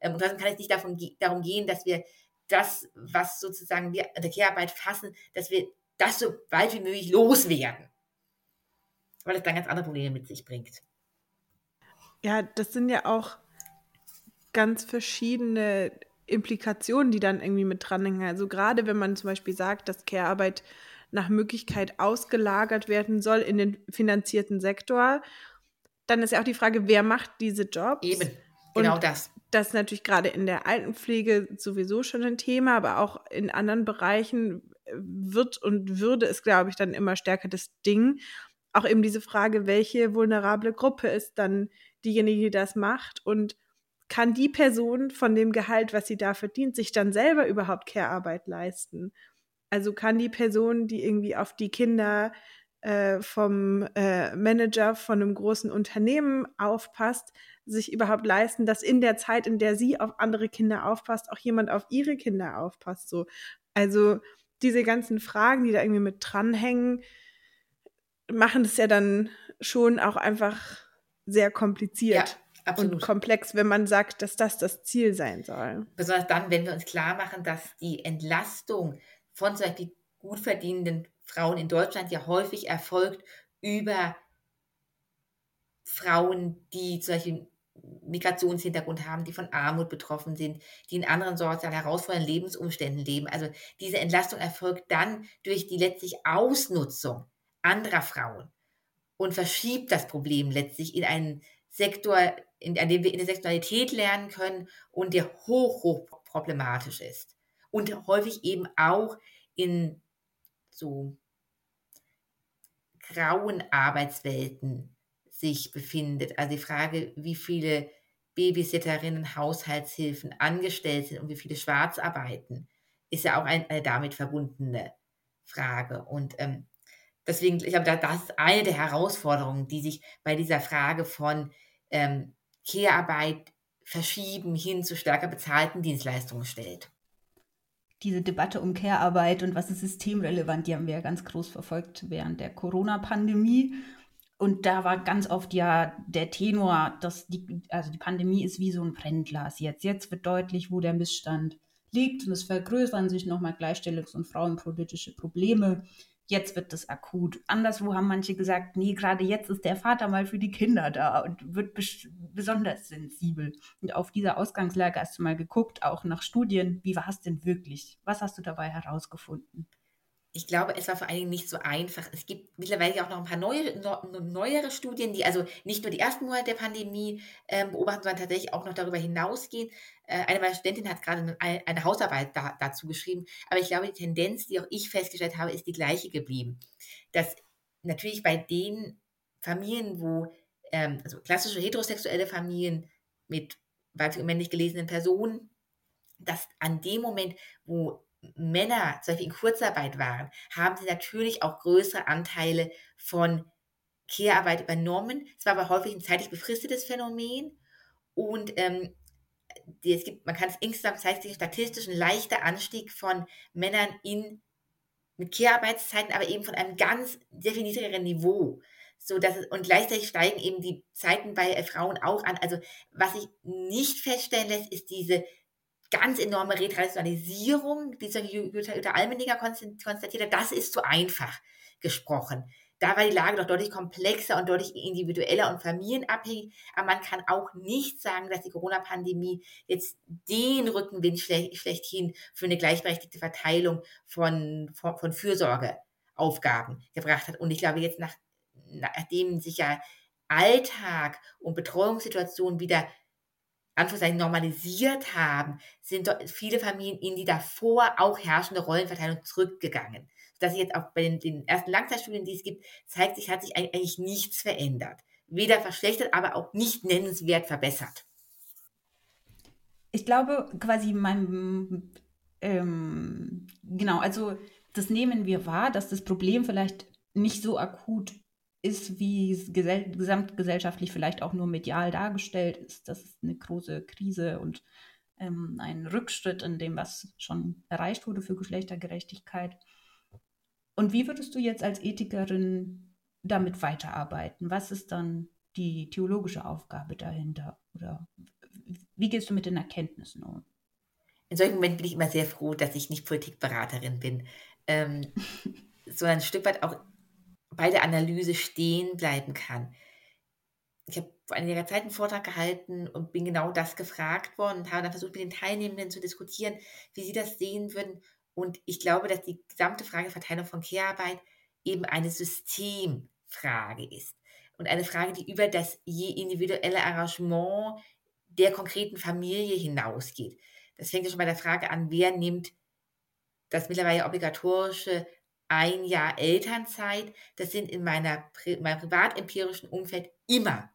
Ähm, und trotzdem kann es nicht davon, darum gehen, dass wir das, was sozusagen wir an der Care-Arbeit fassen, dass wir das so weit wie möglich loswerden. Weil es dann ganz andere Probleme mit sich bringt. Ja, das sind ja auch ganz verschiedene Implikationen, die dann irgendwie mit dranhängen. Also gerade wenn man zum Beispiel sagt, dass Care-Arbeit nach Möglichkeit ausgelagert werden soll in den finanzierten Sektor, dann ist ja auch die Frage, wer macht diese Jobs? Eben, genau Und das. Das ist natürlich gerade in der Altenpflege sowieso schon ein Thema, aber auch in anderen Bereichen wird und würde es, glaube ich, dann immer stärker das Ding. Auch eben diese Frage, welche vulnerable Gruppe ist dann diejenige, die das macht und kann die Person von dem Gehalt, was sie da verdient, sich dann selber überhaupt Care-Arbeit leisten? Also kann die Person, die irgendwie auf die Kinder äh, vom äh, Manager von einem großen Unternehmen aufpasst, sich überhaupt leisten, dass in der Zeit, in der sie auf andere Kinder aufpasst, auch jemand auf ihre Kinder aufpasst. So. Also diese ganzen Fragen, die da irgendwie mit dranhängen, machen es ja dann schon auch einfach sehr kompliziert. Ja. Absolut. Und komplex, wenn man sagt, dass das das Ziel sein soll. Besonders dann, wenn wir uns klar machen, dass die Entlastung von zum Beispiel gut verdienenden Frauen in Deutschland ja häufig erfolgt über Frauen, die zum Beispiel Migrationshintergrund haben, die von Armut betroffen sind, die in anderen sozial herausfordernden Lebensumständen leben. Also diese Entlastung erfolgt dann durch die letztlich Ausnutzung anderer Frauen und verschiebt das Problem letztlich in einen Sektor, in, an dem wir in der Sexualität lernen können und der hoch, hoch problematisch ist. Und häufig eben auch in so grauen Arbeitswelten sich befindet. Also die Frage, wie viele Babysitterinnen, Haushaltshilfen angestellt sind und wie viele schwarz arbeiten, ist ja auch ein, eine damit verbundene Frage. Und ähm, deswegen, ich glaube, das ist eine der Herausforderungen, die sich bei dieser Frage von ähm, Care-Arbeit verschieben hin zu stärker bezahlten Dienstleistungen stellt. Diese Debatte um Care-Arbeit und was ist systemrelevant, die haben wir ja ganz groß verfolgt während der Corona-Pandemie. Und da war ganz oft ja der Tenor, dass die, also die Pandemie ist wie so ein Brennglas jetzt. Jetzt wird deutlich, wo der Missstand liegt und es vergrößern sich nochmal Gleichstellungs- und frauenpolitische Probleme jetzt wird das akut. Anderswo haben manche gesagt, nee, gerade jetzt ist der Vater mal für die Kinder da und wird besonders sensibel. Und auf dieser Ausgangslage hast du mal geguckt, auch nach Studien, wie war es denn wirklich? Was hast du dabei herausgefunden? Ich glaube, es war vor allen Dingen nicht so einfach. Es gibt mittlerweile auch noch ein paar neue, neuere Studien, die also nicht nur die ersten Monate der Pandemie ähm, beobachten, sondern tatsächlich auch noch darüber hinausgehen. Äh, eine meiner Studentinnen hat gerade eine, eine Hausarbeit da, dazu geschrieben. Aber ich glaube, die Tendenz, die auch ich festgestellt habe, ist die gleiche geblieben. Dass natürlich bei den Familien, wo, ähm, also klassische heterosexuelle Familien mit weiblich und männlich gelesenen Personen, dass an dem Moment, wo Männer zum Beispiel in Kurzarbeit waren, haben sie natürlich auch größere Anteile von Care-Arbeit übernommen. Es war aber häufig ein zeitlich befristetes Phänomen und ähm, die, es gibt, man kann es insgesamt zeigt sich statistisch ein leichter Anstieg von Männern in mit Care-Arbeitszeiten, aber eben von einem ganz sehr viel niedrigeren Niveau. So dass es, und gleichzeitig steigen eben die Zeiten bei äh, Frauen auch an. Also was sich nicht feststellen lässt, ist diese ganz enorme Retraditionalisierung, die Jutta Almendinger konstatiert hat, das ist zu einfach gesprochen. Da war die Lage doch deutlich komplexer und deutlich individueller und familienabhängig. Aber man kann auch nicht sagen, dass die Corona-Pandemie jetzt den Rückenwind schlechthin für eine gleichberechtigte Verteilung von, von, von Fürsorgeaufgaben gebracht hat. Und ich glaube, jetzt nach, nachdem sich ja Alltag und Betreuungssituationen wieder Anführungszeichen normalisiert haben, sind viele Familien in die davor auch herrschende Rollenverteilung zurückgegangen. Dass jetzt auch bei den, den ersten Langzeitstudien, die es gibt, zeigt sich, hat sich eigentlich nichts verändert. Weder verschlechtert, aber auch nicht nennenswert verbessert. Ich glaube, quasi mein, ähm, genau, also das nehmen wir wahr, dass das Problem vielleicht nicht so akut ist, wie es gesell gesamtgesellschaftlich vielleicht auch nur medial dargestellt ist. Das ist eine große Krise und ähm, ein Rückschritt in dem, was schon erreicht wurde für Geschlechtergerechtigkeit. Und wie würdest du jetzt als Ethikerin damit weiterarbeiten? Was ist dann die theologische Aufgabe dahinter? Oder wie gehst du mit den Erkenntnissen um? In solchen Momenten bin ich immer sehr froh, dass ich nicht Politikberaterin bin, ähm, sondern ein Stück weit auch bei der Analyse stehen bleiben kann. Ich habe vor einiger Zeit einen Vortrag gehalten und bin genau das gefragt worden und habe dann versucht, mit den Teilnehmenden zu diskutieren, wie sie das sehen würden. Und ich glaube, dass die gesamte Frageverteilung von Care-Arbeit eben eine Systemfrage ist. Und eine Frage, die über das je individuelle Arrangement der konkreten Familie hinausgeht. Das fängt ja schon bei der Frage an, wer nimmt das mittlerweile obligatorische ein Jahr Elternzeit, das sind in meiner, meinem privatempirischen Umfeld immer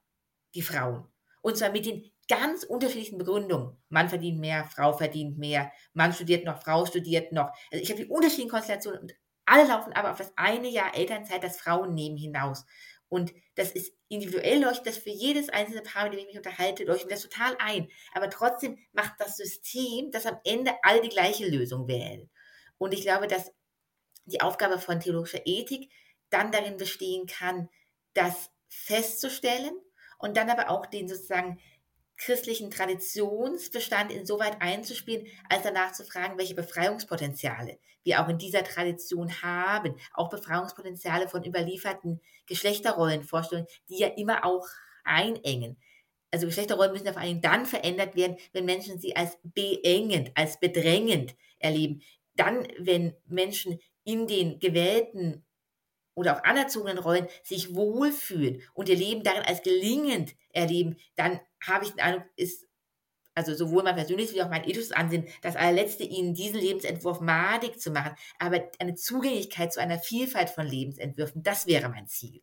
die Frauen. Und zwar mit den ganz unterschiedlichen Begründungen. Mann verdient mehr, Frau verdient mehr, Mann studiert noch, Frau studiert noch. Also ich habe die unterschiedlichen Konstellationen und Alle laufen aber auf das eine Jahr Elternzeit, das Frauen nehmen, hinaus. Und das ist individuell leuchtet das für jedes einzelne Paar, mit dem ich mich unterhalte, leuchtet das total ein. Aber trotzdem macht das System, dass am Ende alle die gleiche Lösung wählen. Und ich glaube, dass die Aufgabe von theologischer Ethik dann darin bestehen kann, das festzustellen und dann aber auch den sozusagen christlichen Traditionsbestand insoweit einzuspielen, als danach zu fragen, welche Befreiungspotenziale wir auch in dieser Tradition haben, auch Befreiungspotenziale von überlieferten Geschlechterrollenvorstellungen, die ja immer auch einengen. Also Geschlechterrollen müssen vor allem dann verändert werden, wenn Menschen sie als beengend, als bedrängend erleben. Dann, wenn Menschen in den gewählten oder auch anerzogenen Rollen sich wohlfühlen und ihr Leben darin als gelingend erleben, dann habe ich den Eindruck, ist also sowohl mein persönliches wie auch mein ethisches Ansehen, das allerletzte, ihnen diesen Lebensentwurf madig zu machen, aber eine Zugänglichkeit zu einer Vielfalt von Lebensentwürfen, das wäre mein Ziel.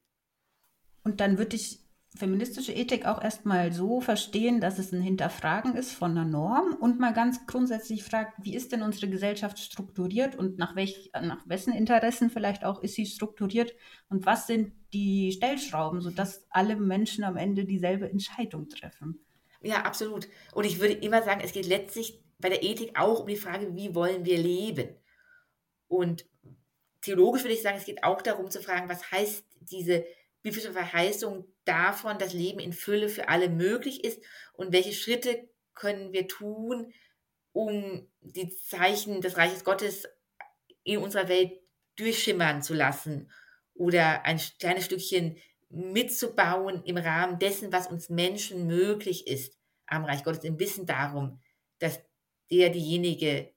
Und dann würde ich feministische Ethik auch erstmal so verstehen, dass es ein Hinterfragen ist von einer Norm und mal ganz grundsätzlich fragt, wie ist denn unsere Gesellschaft strukturiert und nach, welch, nach wessen Interessen vielleicht auch ist sie strukturiert und was sind die Stellschrauben, sodass alle Menschen am Ende dieselbe Entscheidung treffen. Ja, absolut. Und ich würde immer sagen, es geht letztlich bei der Ethik auch um die Frage, wie wollen wir leben? Und theologisch würde ich sagen, es geht auch darum zu fragen, was heißt diese biblische Verheißung davon, dass Leben in Fülle für alle möglich ist und welche Schritte können wir tun, um die Zeichen des Reiches Gottes in unserer Welt durchschimmern zu lassen oder ein kleines Stückchen mitzubauen im Rahmen dessen, was uns Menschen möglich ist am Reich Gottes, im Wissen darum, dass der, diejenige,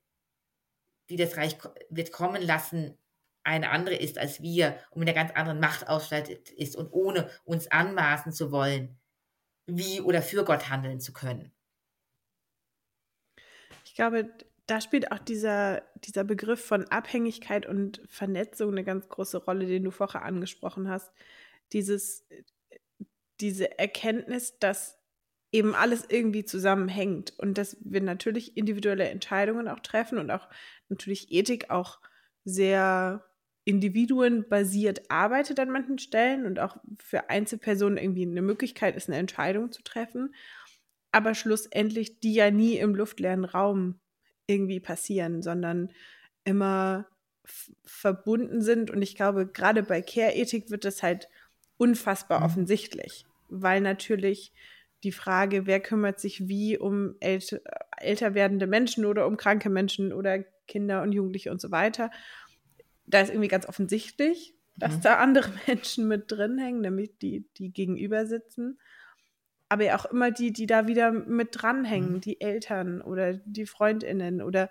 die das Reich wird kommen lassen, eine andere ist als wir und mit einer ganz anderen Macht ausgestattet ist und ohne uns anmaßen zu wollen, wie oder für Gott handeln zu können. Ich glaube, da spielt auch dieser, dieser Begriff von Abhängigkeit und Vernetzung eine ganz große Rolle, den du vorher angesprochen hast. Dieses, diese Erkenntnis, dass eben alles irgendwie zusammenhängt und dass wir natürlich individuelle Entscheidungen auch treffen und auch natürlich Ethik auch sehr individuenbasiert arbeitet an manchen Stellen und auch für Einzelpersonen irgendwie eine Möglichkeit ist, eine Entscheidung zu treffen, aber schlussendlich die ja nie im luftleeren Raum irgendwie passieren, sondern immer verbunden sind. Und ich glaube, gerade bei Care-Ethik wird das halt unfassbar mhm. offensichtlich, weil natürlich die Frage, wer kümmert sich wie um ält älter werdende Menschen oder um kranke Menschen oder Kinder und Jugendliche und so weiter da ist irgendwie ganz offensichtlich, dass mhm. da andere Menschen mit drin hängen, nämlich die, die gegenüber sitzen. Aber ja auch immer die, die da wieder mit dranhängen, mhm. die Eltern oder die FreundInnen oder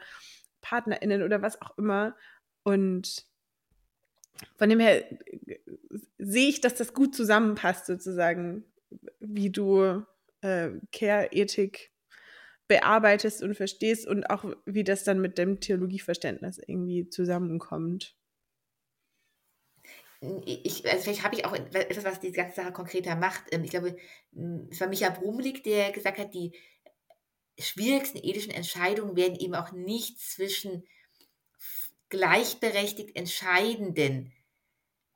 PartnerInnen oder was auch immer. Und von dem her äh, sehe ich, dass das gut zusammenpasst, sozusagen, wie du äh, Care-Ethik bearbeitest und verstehst und auch wie das dann mit dem Theologieverständnis irgendwie zusammenkommt ich, also vielleicht habe ich auch etwas, was die ganze Sache konkreter macht. Ähm, ich glaube, es war Micha Brumlik, der gesagt hat, die schwierigsten ethischen Entscheidungen werden eben auch nicht zwischen gleichberechtigt entscheidenden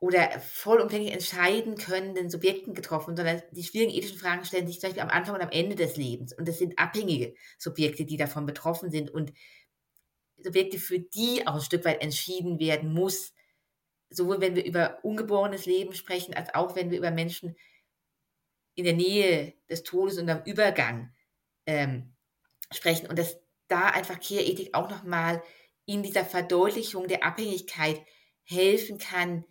oder vollumfänglich entscheiden können Subjekten getroffen, sondern die schwierigen ethischen Fragen stellen sich zum Beispiel am Anfang und am Ende des Lebens. Und das sind abhängige Subjekte, die davon betroffen sind und Subjekte, für die auch ein Stück weit entschieden werden muss, sowohl wenn wir über ungeborenes Leben sprechen, als auch wenn wir über Menschen in der Nähe des Todes und am Übergang ähm, sprechen. Und dass da einfach Care-Ethik auch nochmal in dieser Verdeutlichung der Abhängigkeit helfen kann,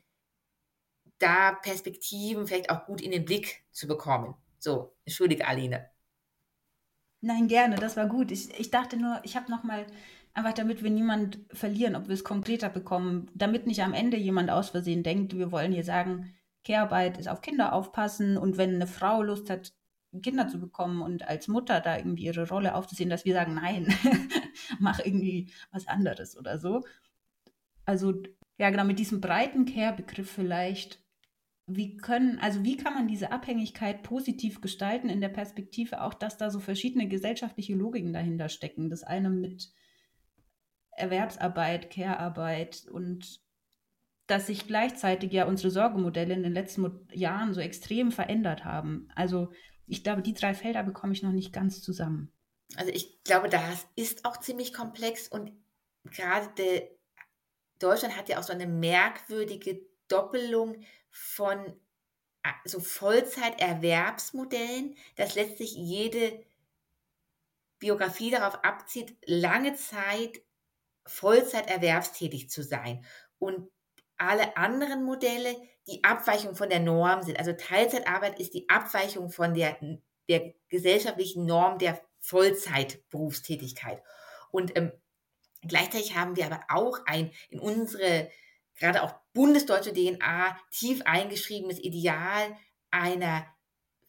da Perspektiven vielleicht auch gut in den Blick zu bekommen. So, entschuldige Aline. Nein, gerne, das war gut. Ich, ich dachte nur, ich habe nochmal Einfach damit wir niemand verlieren, ob wir es konkreter bekommen, damit nicht am Ende jemand aus Versehen denkt, wir wollen hier sagen, Kehrarbeit ist auf Kinder aufpassen und wenn eine Frau Lust hat, Kinder zu bekommen und als Mutter da irgendwie ihre Rolle aufzusehen, dass wir sagen, nein, mach irgendwie was anderes oder so. Also ja, genau mit diesem breiten Care-Begriff vielleicht, wie können, also wie kann man diese Abhängigkeit positiv gestalten in der Perspektive auch, dass da so verschiedene gesellschaftliche Logiken dahinter stecken. Das eine mit Erwerbsarbeit, Care-Arbeit und dass sich gleichzeitig ja unsere Sorgemodelle in den letzten Jahren so extrem verändert haben. Also ich glaube, die drei Felder bekomme ich noch nicht ganz zusammen. Also ich glaube, das ist auch ziemlich komplex und gerade Deutschland hat ja auch so eine merkwürdige Doppelung von so Vollzeiterwerbsmodellen, dass letztlich jede Biografie darauf abzieht, lange Zeit Vollzeit erwerbstätig zu sein. Und alle anderen Modelle, die Abweichung von der Norm sind. Also Teilzeitarbeit ist die Abweichung von der, der gesellschaftlichen Norm der Vollzeitberufstätigkeit. Und ähm, gleichzeitig haben wir aber auch ein in unsere gerade auch bundesdeutsche DNA tief eingeschriebenes Ideal einer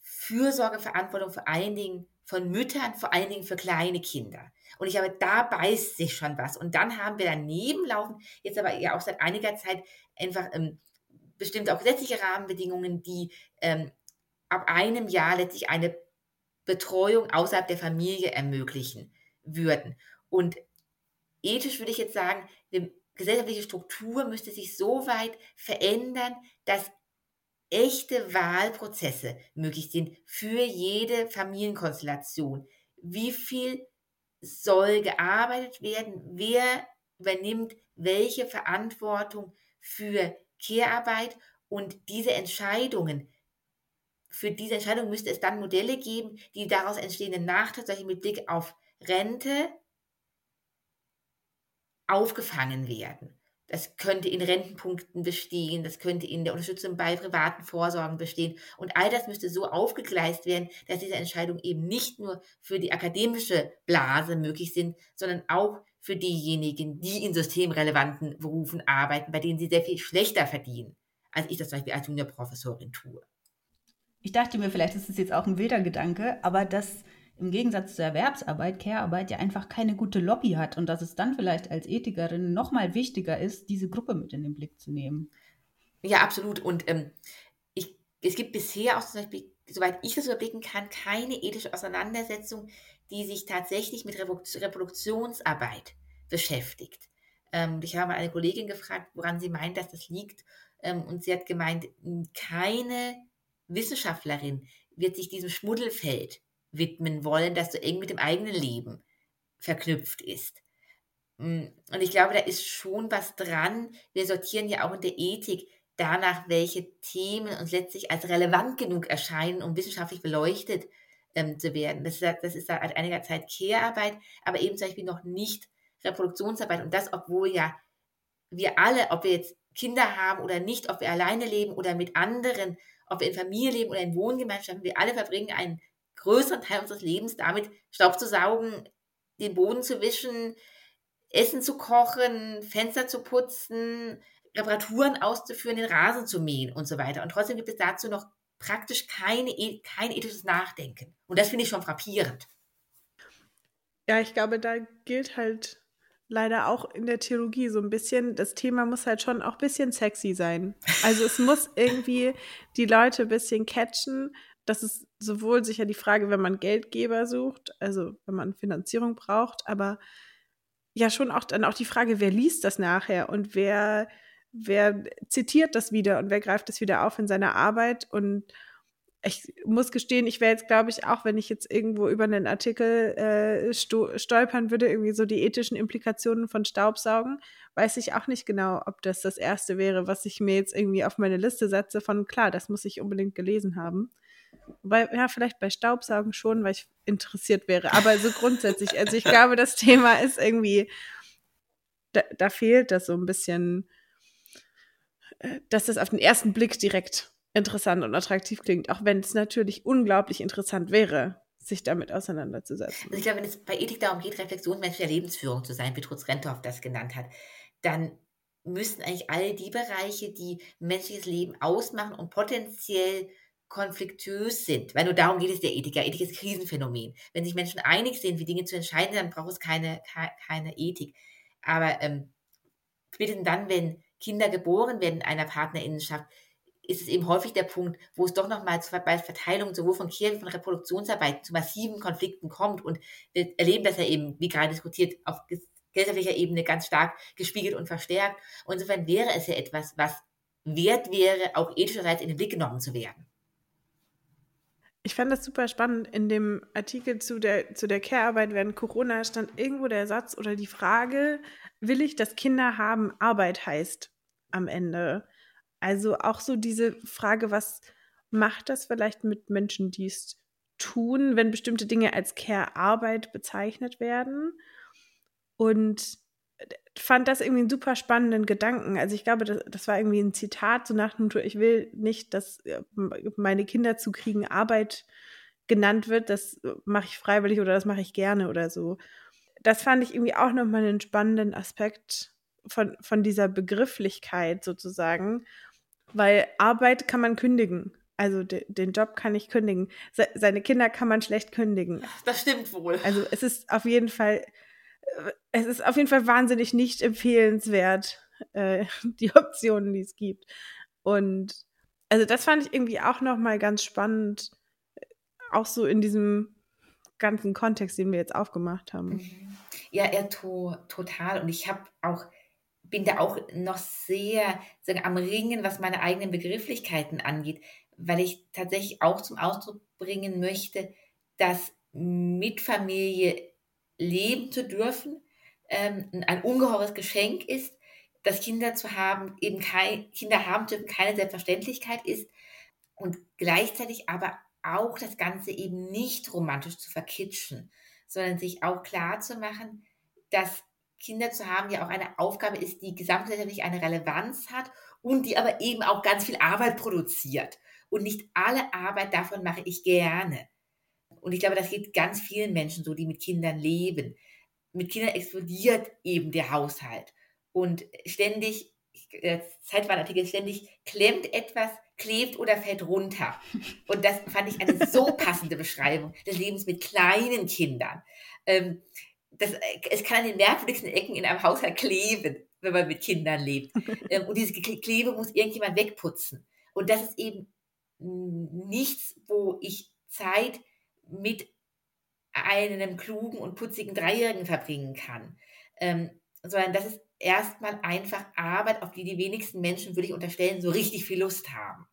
Fürsorgeverantwortung vor allen Dingen von Müttern, vor allen Dingen für kleine Kinder. Und ich habe, da beißt sich schon was. Und dann haben wir daneben laufen, jetzt aber ja auch seit einiger Zeit einfach ähm, bestimmte auch gesetzliche Rahmenbedingungen, die ähm, ab einem Jahr letztlich eine Betreuung außerhalb der Familie ermöglichen würden. Und ethisch würde ich jetzt sagen, die gesellschaftliche Struktur müsste sich so weit verändern, dass echte Wahlprozesse möglich sind für jede Familienkonstellation. Wie viel soll gearbeitet werden? Wer übernimmt welche Verantwortung für Care-Arbeit? Und diese Entscheidungen, für diese Entscheidung müsste es dann Modelle geben, die daraus entstehenden Nachteile, solche mit Blick auf Rente, aufgefangen werden. Das könnte in Rentenpunkten bestehen, das könnte in der Unterstützung bei privaten Vorsorgen bestehen. Und all das müsste so aufgegleist werden, dass diese Entscheidungen eben nicht nur für die akademische Blase möglich sind, sondern auch für diejenigen, die in systemrelevanten Berufen arbeiten, bei denen sie sehr viel schlechter verdienen, als ich das zum Beispiel als Juniorprofessorin tue. Ich dachte mir, vielleicht ist es jetzt auch ein wilder Gedanke, aber dass im Gegensatz zur Erwerbsarbeit Care-Arbeit ja einfach keine gute Lobby hat und dass es dann vielleicht als Ethikerin nochmal wichtiger ist, diese Gruppe mit in den Blick zu nehmen. Ja, absolut. Und ähm, ich, es gibt bisher auch zum Beispiel, soweit ich das überblicken kann, keine ethische Auseinandersetzung, die sich tatsächlich mit Reproduktionsarbeit beschäftigt. Ähm, ich habe mal eine Kollegin gefragt, woran sie meint, dass das liegt. Ähm, und sie hat gemeint, keine Wissenschaftlerin wird sich diesem Schmuddelfeld widmen wollen, das so eng mit dem eigenen Leben verknüpft ist. Mm, und ich glaube, da ist schon was dran. Wir sortieren ja auch in der Ethik danach, welche Themen uns letztlich als relevant genug erscheinen, um wissenschaftlich beleuchtet ähm, zu werden. Das ist, das ist seit einiger Zeit Care-Arbeit, aber eben zum Beispiel noch nicht Reproduktionsarbeit. Und das, obwohl ja wir alle, ob wir jetzt Kinder haben oder nicht, ob wir alleine leben oder mit anderen, ob wir in Familie leben oder in Wohngemeinschaften, wir alle verbringen einen größeren Teil unseres Lebens damit, Staub zu saugen, den Boden zu wischen, Essen zu kochen, Fenster zu putzen, Reparaturen auszuführen, den Rasen zu mähen und so weiter. Und trotzdem gibt es dazu noch praktisch keine, e, kein ethisches Nachdenken. Und das finde ich schon frappierend. Ja, ich glaube, da gilt halt leider auch in der Theologie so ein bisschen, das Thema muss halt schon auch ein bisschen sexy sein. Also es muss irgendwie die Leute ein bisschen catchen das ist sowohl sicher die Frage, wenn man Geldgeber sucht, also wenn man Finanzierung braucht, aber ja schon auch dann auch die Frage, wer liest das nachher und wer, wer zitiert das wieder und wer greift das wieder auf in seiner Arbeit und ich muss gestehen, ich wäre jetzt, glaube ich, auch wenn ich jetzt irgendwo über einen Artikel äh, stolpern würde, irgendwie so die ethischen Implikationen von Staubsaugen, weiß ich auch nicht genau, ob das das Erste wäre, was ich mir jetzt irgendwie auf meine Liste setze von, klar, das muss ich unbedingt gelesen haben. Weil, ja, vielleicht bei Staubsaugen schon, weil ich interessiert wäre. Aber so grundsätzlich, also ich glaube, das Thema ist irgendwie, da, da fehlt das so ein bisschen, äh, dass das auf den ersten Blick direkt interessant und attraktiv klingt, auch wenn es natürlich unglaublich interessant wäre, sich damit auseinanderzusetzen. Also ich glaube, wenn es bei Ethik darum geht, Reflexion menschlicher Lebensführung zu sein, wie Trutz Rentorf das genannt hat, dann müssten eigentlich all die Bereiche, die menschliches Leben ausmachen und potenziell konfliktös sind, weil nur darum geht es der Ethik. Ja, Ethik ist Krisenphänomen. Wenn sich Menschen einig sind, wie Dinge zu entscheiden, dann braucht es keine, keine Ethik. Aber ähm, spätestens dann, wenn Kinder geboren werden in einer Partnerinnenschaft, ist es eben häufig der Punkt, wo es doch nochmal bei Verteilung sowohl von wie von Reproduktionsarbeit zu massiven Konflikten kommt. Und wir erleben das ja eben, wie gerade diskutiert, auf gesellschaftlicher Ebene ganz stark gespiegelt und verstärkt. Und insofern wäre es ja etwas, was wert wäre, auch ethischerseits in den Blick genommen zu werden. Ich fand das super spannend. In dem Artikel zu der, zu der Care-Arbeit während Corona stand irgendwo der Satz oder die Frage, will ich, dass Kinder haben, Arbeit heißt am Ende. Also auch so diese Frage, was macht das vielleicht mit Menschen, die es tun, wenn bestimmte Dinge als Care-Arbeit bezeichnet werden? Und fand das irgendwie einen super spannenden Gedanken. Also ich glaube, das, das war irgendwie ein Zitat so nach dem Motto, ich will nicht, dass äh, meine Kinder zu kriegen Arbeit genannt wird, das mache ich freiwillig oder das mache ich gerne oder so. Das fand ich irgendwie auch nochmal einen spannenden Aspekt von, von dieser Begrifflichkeit sozusagen, weil Arbeit kann man kündigen. Also de, den Job kann ich kündigen. Se, seine Kinder kann man schlecht kündigen. Das stimmt wohl. Also es ist auf jeden Fall es ist auf jeden Fall wahnsinnig nicht empfehlenswert, äh, die Optionen, die es gibt. Und also das fand ich irgendwie auch nochmal ganz spannend, auch so in diesem ganzen Kontext, den wir jetzt aufgemacht haben. Mhm. Ja, er to total. Und ich habe auch bin da auch noch sehr sagen, am Ringen, was meine eigenen Begrifflichkeiten angeht, weil ich tatsächlich auch zum Ausdruck bringen möchte, dass mit Familie leben zu dürfen, ähm, ein ungeheures Geschenk ist, dass Kinder zu haben, eben kein, Kinder haben dürfen, keine Selbstverständlichkeit ist und gleichzeitig aber auch das Ganze eben nicht romantisch zu verkitschen, sondern sich auch klar zu machen, dass Kinder zu haben ja auch eine Aufgabe ist, die gesamtgesellschaftlich eine Relevanz hat und die aber eben auch ganz viel Arbeit produziert. Und nicht alle Arbeit davon mache ich gerne. Und ich glaube, das geht ganz vielen Menschen so, die mit Kindern leben. Mit Kindern explodiert eben der Haushalt. Und ständig, der Zeitwarnartikel, ständig klemmt etwas, klebt oder fällt runter. Und das fand ich eine so passende Beschreibung des Lebens mit kleinen Kindern. Ähm, das, es kann an den merkwürdigsten Ecken in einem Haushalt kleben, wenn man mit Kindern lebt. Ähm, und diese Klebe muss irgendjemand wegputzen. Und das ist eben nichts, wo ich Zeit mit einem klugen und putzigen Dreijährigen verbringen kann, ähm, sondern das ist erstmal einfach Arbeit, auf die die wenigsten Menschen, würde ich unterstellen, so richtig viel Lust haben.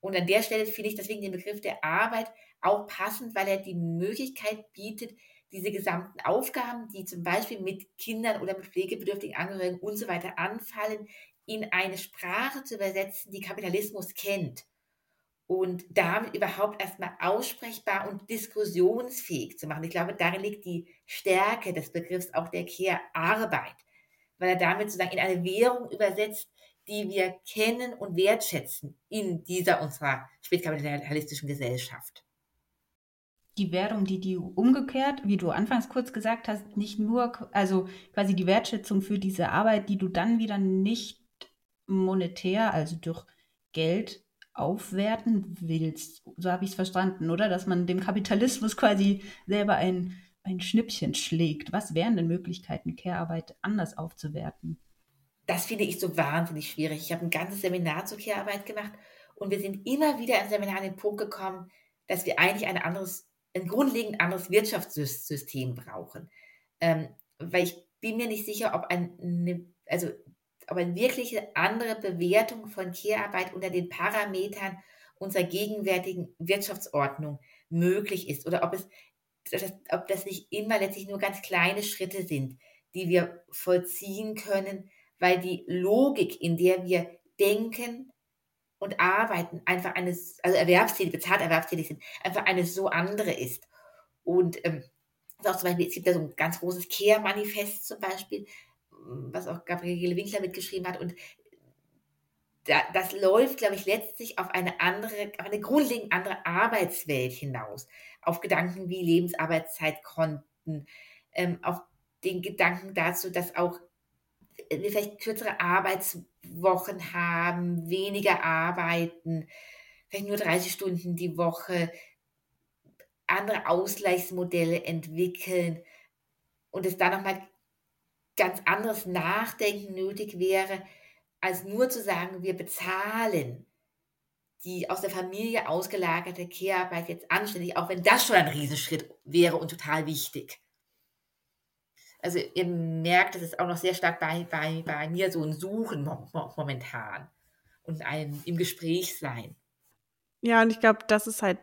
Und an der Stelle finde ich deswegen den Begriff der Arbeit auch passend, weil er die Möglichkeit bietet, diese gesamten Aufgaben, die zum Beispiel mit Kindern oder mit pflegebedürftigen Angehörigen und so weiter anfallen, in eine Sprache zu übersetzen, die Kapitalismus kennt und damit überhaupt erstmal aussprechbar und diskussionsfähig zu machen. Ich glaube, darin liegt die Stärke des Begriffs auch der Care-Arbeit, weil er damit sozusagen in eine Währung übersetzt, die wir kennen und wertschätzen in dieser unserer spätkapitalistischen Gesellschaft. Die Währung, die die umgekehrt, wie du anfangs kurz gesagt hast, nicht nur, also quasi die Wertschätzung für diese Arbeit, die du dann wieder nicht monetär, also durch Geld aufwerten willst. So habe ich es verstanden, oder? Dass man dem Kapitalismus quasi selber ein, ein Schnippchen schlägt. Was wären denn Möglichkeiten, Care-Arbeit anders aufzuwerten? Das finde ich so wahnsinnig schwierig. Ich habe ein ganzes Seminar zur Care-Arbeit gemacht und wir sind immer wieder im Seminar an den Punkt gekommen, dass wir eigentlich ein anderes, ein grundlegend anderes Wirtschaftssystem brauchen. Ähm, weil ich bin mir nicht sicher, ob ein, also aber eine wirkliche andere Bewertung von Care-Arbeit unter den Parametern unserer gegenwärtigen Wirtschaftsordnung möglich ist oder ob es ob das nicht immer letztlich nur ganz kleine Schritte sind, die wir vollziehen können, weil die Logik, in der wir denken und arbeiten, einfach eine, also erwerbstätig, bezahlt erwerbstätig sind, einfach eine so andere ist. Und ähm, auch zum Beispiel, es gibt ja so ein ganz großes Care-Manifest zum Beispiel, was auch Gabriele Winkler mitgeschrieben hat. Und da, das läuft, glaube ich, letztlich auf eine andere, auf eine grundlegend andere Arbeitswelt hinaus. Auf Gedanken wie Lebensarbeitszeitkonten, ähm, auf den Gedanken dazu, dass auch wir vielleicht kürzere Arbeitswochen haben, weniger arbeiten, vielleicht nur 30 Stunden die Woche, andere Ausgleichsmodelle entwickeln und es da nochmal ganz anderes Nachdenken nötig wäre, als nur zu sagen, wir bezahlen die aus der Familie ausgelagerte Kehrarbeit jetzt anständig, auch wenn das schon ein Riesenschritt wäre und total wichtig. Also ihr merkt, das ist auch noch sehr stark bei, bei, bei mir so ein Suchen momentan und ein im Gespräch sein. Ja, und ich glaube, das ist halt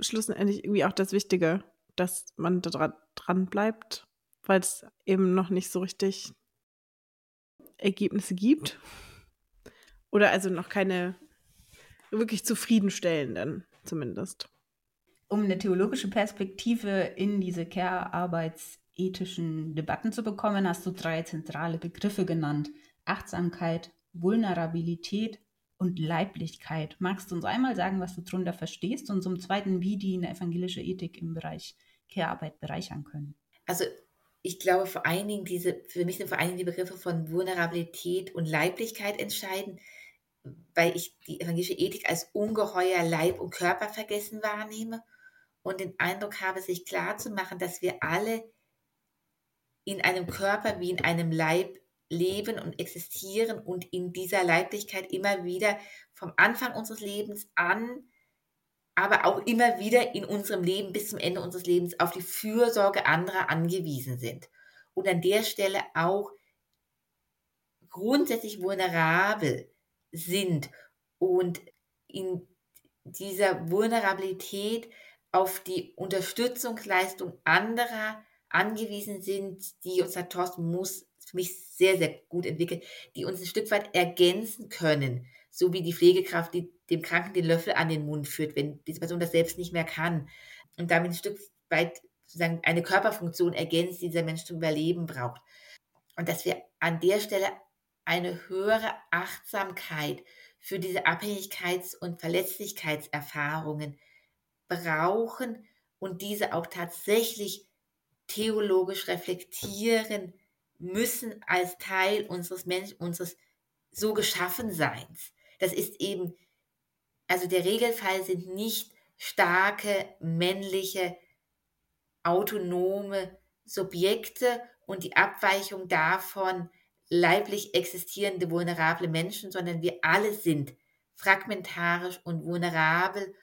schlussendlich irgendwie auch das Wichtige, dass man da dran bleibt, weil es eben noch nicht so richtig Ergebnisse gibt. Oder also noch keine wirklich zufriedenstellenden zumindest. Um eine theologische Perspektive in diese Care-arbeitsethischen Debatten zu bekommen, hast du drei zentrale Begriffe genannt. Achtsamkeit, Vulnerabilität und Leiblichkeit. Magst du uns einmal sagen, was du darunter verstehst und zum Zweiten, wie die eine evangelische Ethik im Bereich Care-Arbeit bereichern können? Also ich glaube vor allen Dingen diese, für mich sind vor allen Dingen die Begriffe von Vulnerabilität und Leiblichkeit entscheidend weil ich die evangelische Ethik als ungeheuer Leib- und Körper vergessen wahrnehme und den Eindruck habe, sich klar zu machen, dass wir alle in einem Körper wie in einem Leib leben und existieren und in dieser Leiblichkeit immer wieder vom Anfang unseres Lebens an, aber auch immer wieder in unserem Leben bis zum Ende unseres Lebens auf die Fürsorge anderer angewiesen sind. Und an der Stelle auch grundsätzlich vulnerabel sind und in dieser Vulnerabilität auf die Unterstützungsleistung anderer angewiesen sind, die unser Thorsten muss für mich sehr, sehr gut entwickelt, die uns ein Stück weit ergänzen können, so wie die Pflegekraft, die dem Kranken den Löffel an den Mund führt, wenn diese Person das selbst nicht mehr kann und damit ein Stück weit sozusagen eine Körperfunktion ergänzt, die dieser Mensch zum Überleben braucht. Und dass wir an der Stelle eine höhere Achtsamkeit für diese Abhängigkeits- und Verletzlichkeitserfahrungen brauchen und diese auch tatsächlich theologisch reflektieren müssen als Teil unseres Menschen, unseres so geschaffen Seins. Das ist eben, also der Regelfall sind nicht starke, männliche, autonome Subjekte und die Abweichung davon leiblich existierende vulnerable Menschen, sondern wir alle sind fragmentarisch und vulnerabel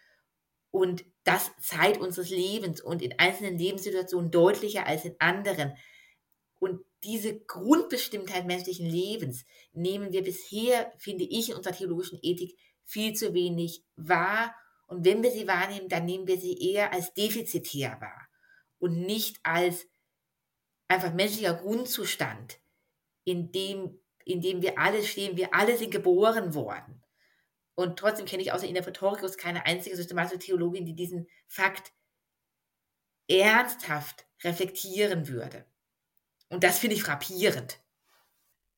und das Zeit unseres Lebens und in einzelnen Lebenssituationen deutlicher als in anderen. Und diese Grundbestimmtheit menschlichen Lebens nehmen wir bisher, finde ich, in unserer theologischen Ethik viel zu wenig wahr. Und wenn wir sie wahrnehmen, dann nehmen wir sie eher als defizitär wahr und nicht als einfach menschlicher Grundzustand, in dem, in dem wir alle stehen. Wir alle sind geboren worden. Und trotzdem kenne ich außer Ina Pretorius keine einzige systematische Theologin, die diesen Fakt ernsthaft reflektieren würde. Und das finde ich frappierend.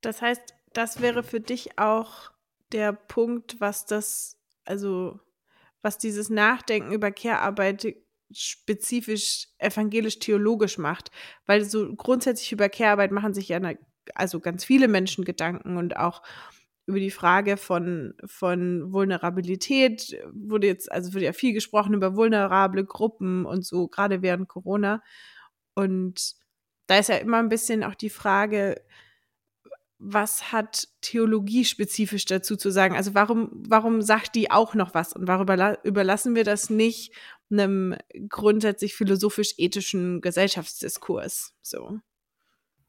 Das heißt, das wäre für dich auch der Punkt, was das, also was dieses Nachdenken über Care-Arbeit spezifisch evangelisch-theologisch macht. Weil so grundsätzlich über Care-Arbeit machen sich ja eine also ganz viele Menschen Gedanken und auch über die Frage von, von Vulnerabilität wurde jetzt, also wurde ja viel gesprochen über vulnerable Gruppen und so, gerade während Corona. Und da ist ja immer ein bisschen auch die Frage, was hat Theologie spezifisch dazu zu sagen? Also warum, warum sagt die auch noch was und warum überlassen wir das nicht einem grundsätzlich philosophisch-ethischen Gesellschaftsdiskurs? So.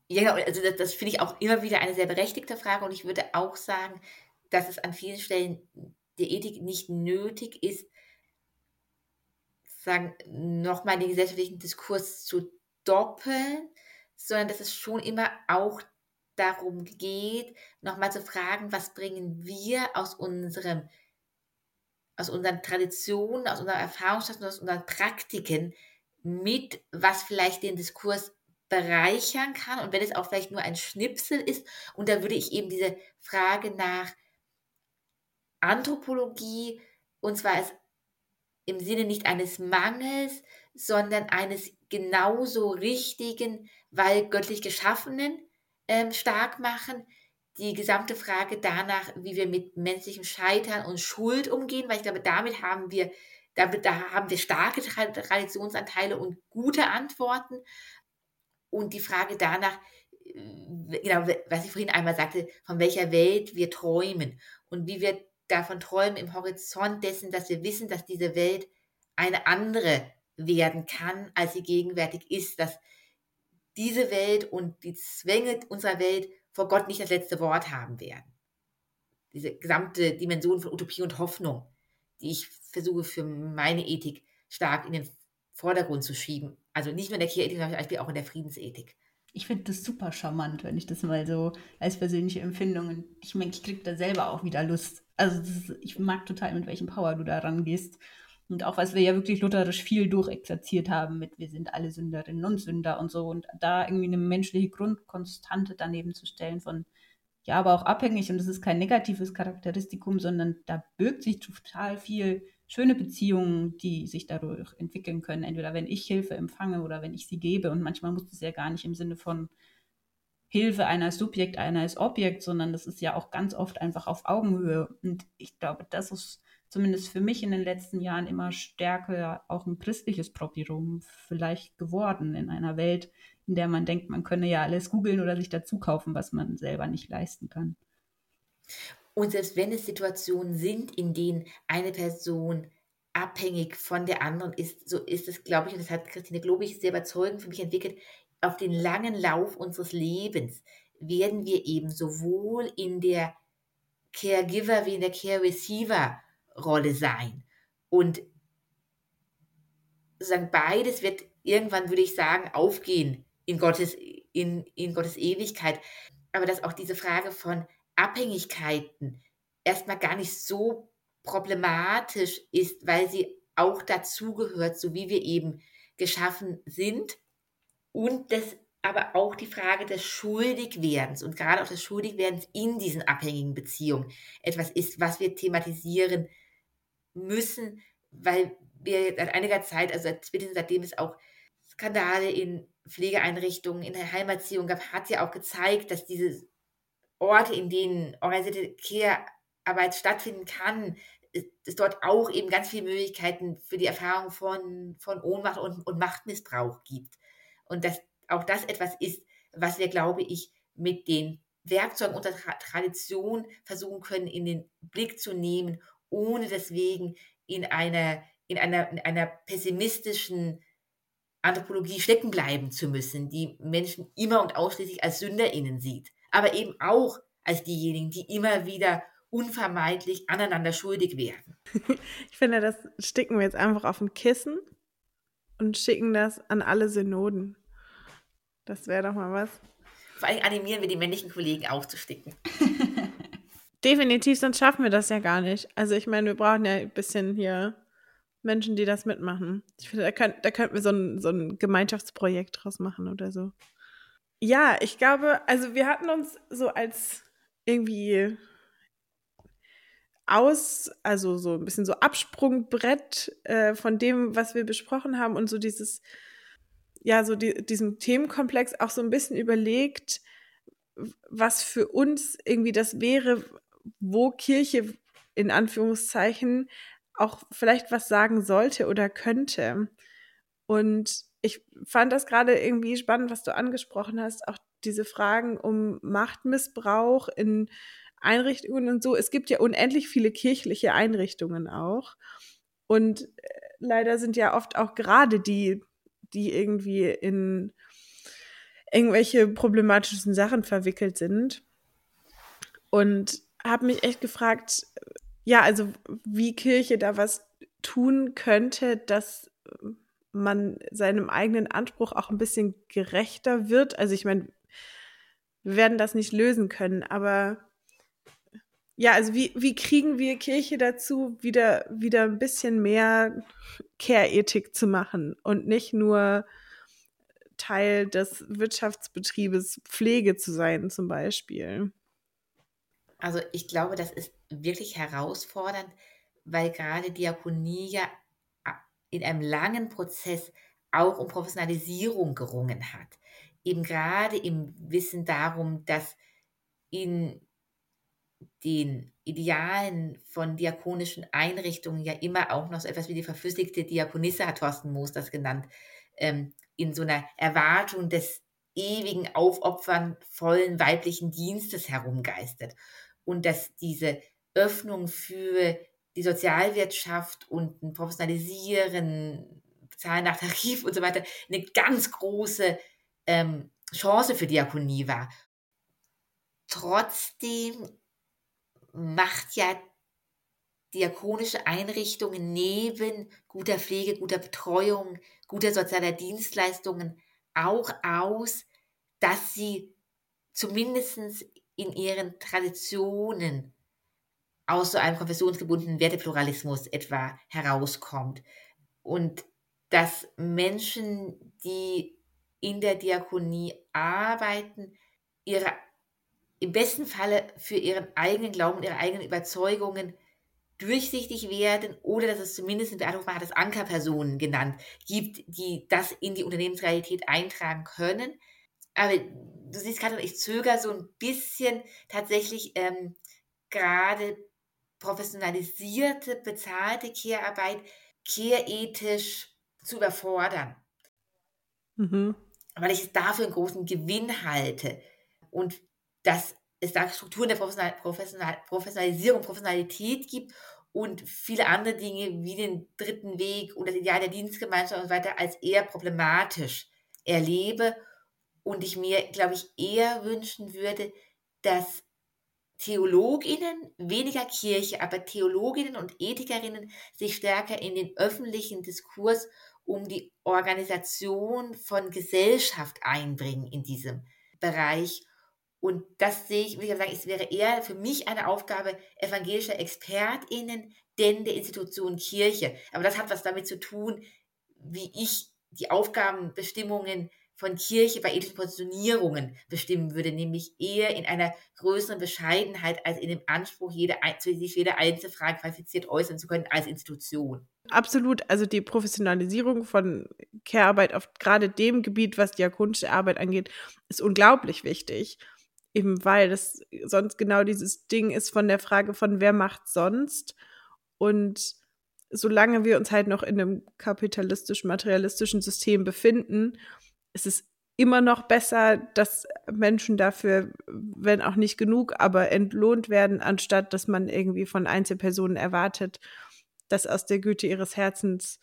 Ja, also das, das finde ich auch immer wieder eine sehr berechtigte Frage und ich würde auch sagen, dass es an vielen Stellen der Ethik nicht nötig ist, sagen, nochmal den gesellschaftlichen Diskurs zu doppeln, sondern dass es schon immer auch darum geht, nochmal zu fragen, was bringen wir aus unserem, aus unseren Traditionen, aus unserer Erfahrungsschatz, aus unseren Praktiken mit, was vielleicht den Diskurs bereichern kann und wenn es auch vielleicht nur ein Schnipsel ist. Und da würde ich eben diese Frage nach Anthropologie, und zwar als, im Sinne nicht eines Mangels, sondern eines genauso richtigen, weil göttlich geschaffenen, ähm, stark machen. Die gesamte Frage danach, wie wir mit menschlichem Scheitern und Schuld umgehen, weil ich glaube, damit haben wir, damit, da haben wir starke Traditionsanteile und gute Antworten. Und die Frage danach, genau, was ich vorhin einmal sagte, von welcher Welt wir träumen und wie wir davon träumen im Horizont dessen, dass wir wissen, dass diese Welt eine andere werden kann, als sie gegenwärtig ist, dass diese Welt und die Zwänge unserer Welt vor Gott nicht das letzte Wort haben werden. Diese gesamte Dimension von Utopie und Hoffnung, die ich versuche für meine Ethik stark in den Vordergrund zu schieben. Also nicht nur in der Kirchethik, sondern Beispiel auch in der Friedensethik. Ich finde das super charmant, wenn ich das mal so als persönliche Empfindung. Und ich merke, ich kriege da selber auch wieder Lust. Also ist, ich mag total, mit welchem Power du da rangehst. Und auch, was wir ja wirklich lutherisch viel durchexerziert haben mit, wir sind alle Sünderinnen und Sünder und so. Und da irgendwie eine menschliche Grundkonstante daneben zu stellen von, ja, aber auch abhängig. Und das ist kein negatives Charakteristikum, sondern da birgt sich total viel schöne Beziehungen, die sich dadurch entwickeln können. Entweder wenn ich Hilfe empfange oder wenn ich sie gebe. Und manchmal muss es ja gar nicht im Sinne von Hilfe, einer ist Subjekt, einer ist Objekt, sondern das ist ja auch ganz oft einfach auf Augenhöhe. Und ich glaube, das ist zumindest für mich in den letzten Jahren immer stärker auch ein christliches Propirum vielleicht geworden in einer Welt, in der man denkt, man könne ja alles googeln oder sich dazu kaufen, was man selber nicht leisten kann. Und selbst wenn es Situationen sind, in denen eine Person abhängig von der anderen ist, so ist es, glaube ich, und das hat Christine Globig sehr überzeugend für mich entwickelt, auf den langen Lauf unseres Lebens werden wir eben sowohl in der Caregiver wie in der Care-Receiver-Rolle sein. Und sozusagen beides wird irgendwann, würde ich sagen, aufgehen in Gottes, in, in Gottes Ewigkeit. Aber dass auch diese Frage von Abhängigkeiten erstmal gar nicht so problematisch ist, weil sie auch dazugehört, so wie wir eben geschaffen sind. Und das aber auch die Frage des Schuldigwerdens und gerade auch des Schuldigwerdens in diesen abhängigen Beziehungen etwas ist, was wir thematisieren müssen, weil wir seit einiger Zeit, also seitdem es auch Skandale in Pflegeeinrichtungen, in der Heimerziehung gab, hat ja auch gezeigt, dass diese Orte, in denen organisierte Care-Arbeit stattfinden kann, es dort auch eben ganz viele Möglichkeiten für die Erfahrung von, von Ohnmacht und, und Machtmissbrauch gibt. Und dass auch das etwas ist, was wir, glaube ich, mit den Werkzeugen unserer Tradition versuchen können, in den Blick zu nehmen, ohne deswegen in einer, in einer, in einer pessimistischen Anthropologie stecken bleiben zu müssen, die Menschen immer und ausschließlich als SünderInnen sieht aber eben auch als diejenigen, die immer wieder unvermeidlich aneinander schuldig werden. Ich finde, das sticken wir jetzt einfach auf ein Kissen und schicken das an alle Synoden. Das wäre doch mal was. Vor allem animieren wir die männlichen Kollegen aufzusticken. Definitiv, sonst schaffen wir das ja gar nicht. Also ich meine, wir brauchen ja ein bisschen hier Menschen, die das mitmachen. Ich finde, da, könnt, da könnten wir so ein, so ein Gemeinschaftsprojekt draus machen oder so. Ja, ich glaube, also wir hatten uns so als irgendwie aus, also so ein bisschen so Absprungbrett äh, von dem, was wir besprochen haben und so dieses, ja, so die, diesem Themenkomplex auch so ein bisschen überlegt, was für uns irgendwie das wäre, wo Kirche in Anführungszeichen auch vielleicht was sagen sollte oder könnte. Und ich fand das gerade irgendwie spannend, was du angesprochen hast, auch diese Fragen um Machtmissbrauch in Einrichtungen und so. Es gibt ja unendlich viele kirchliche Einrichtungen auch. Und äh, leider sind ja oft auch gerade die, die irgendwie in irgendwelche problematischen Sachen verwickelt sind. Und habe mich echt gefragt, ja, also wie Kirche da was tun könnte, dass man seinem eigenen Anspruch auch ein bisschen gerechter wird. Also ich meine, wir werden das nicht lösen können, aber ja, also wie, wie kriegen wir Kirche dazu, wieder, wieder ein bisschen mehr Care-Ethik zu machen und nicht nur Teil des Wirtschaftsbetriebes Pflege zu sein, zum Beispiel? Also ich glaube, das ist wirklich herausfordernd, weil gerade Diakonie ja in einem langen Prozess auch um Professionalisierung gerungen hat. Eben gerade im Wissen darum, dass in den Idealen von diakonischen Einrichtungen ja immer auch noch so etwas wie die verflüssigte Diakonisse, hat Thorsten Moos das genannt, ähm, in so einer Erwartung des ewigen, aufopfernvollen weiblichen Dienstes herumgeistert. Und dass diese Öffnung für die Sozialwirtschaft und ein Professionalisieren, Zahlen nach Tarif und so weiter, eine ganz große ähm, Chance für Diakonie war. Trotzdem macht ja diakonische Einrichtungen neben guter Pflege, guter Betreuung, guter sozialer Dienstleistungen auch aus, dass sie zumindest in ihren Traditionen aus so einem konfessionsgebundenen Wertepluralismus etwa herauskommt. Und dass Menschen, die in der Diakonie arbeiten, ihre, im besten Falle für ihren eigenen Glauben, ihre eigenen Überzeugungen durchsichtig werden oder dass es zumindest in Beachtung hat es Ankerpersonen genannt gibt, die das in die Unternehmensrealität eintragen können. Aber du siehst gerade, ich zögere so ein bisschen tatsächlich ähm, gerade professionalisierte, bezahlte Care-Arbeit care-ethisch zu überfordern. Mhm. Weil ich es dafür einen großen Gewinn halte. Und dass es da Strukturen der Professional Professional Professionalisierung, Professionalität gibt und viele andere Dinge wie den dritten Weg und das Ideal der Dienstgemeinschaft und so weiter als eher problematisch erlebe und ich mir, glaube ich, eher wünschen würde, dass Theologinnen, weniger Kirche, aber Theologinnen und Ethikerinnen sich stärker in den öffentlichen Diskurs um die Organisation von Gesellschaft einbringen in diesem Bereich. Und das sehe ich, wie ich sagen, es wäre eher für mich eine Aufgabe evangelischer ExpertInnen, denn der Institution Kirche. Aber das hat was damit zu tun, wie ich die Aufgabenbestimmungen von Kirche bei ethischen Positionierungen bestimmen würde, nämlich eher in einer größeren Bescheidenheit als in dem Anspruch, jede, sich jede einzelne Frage qualifiziert äußern zu können als Institution. Absolut, also die Professionalisierung von Care-Arbeit auf gerade dem Gebiet, was diakonische Arbeit angeht, ist unglaublich wichtig. Eben weil das sonst genau dieses Ding ist von der Frage von wer macht sonst und solange wir uns halt noch in einem kapitalistisch-materialistischen System befinden, es ist immer noch besser, dass Menschen dafür, wenn auch nicht genug, aber entlohnt werden, anstatt dass man irgendwie von Einzelpersonen erwartet, das aus der Güte ihres Herzens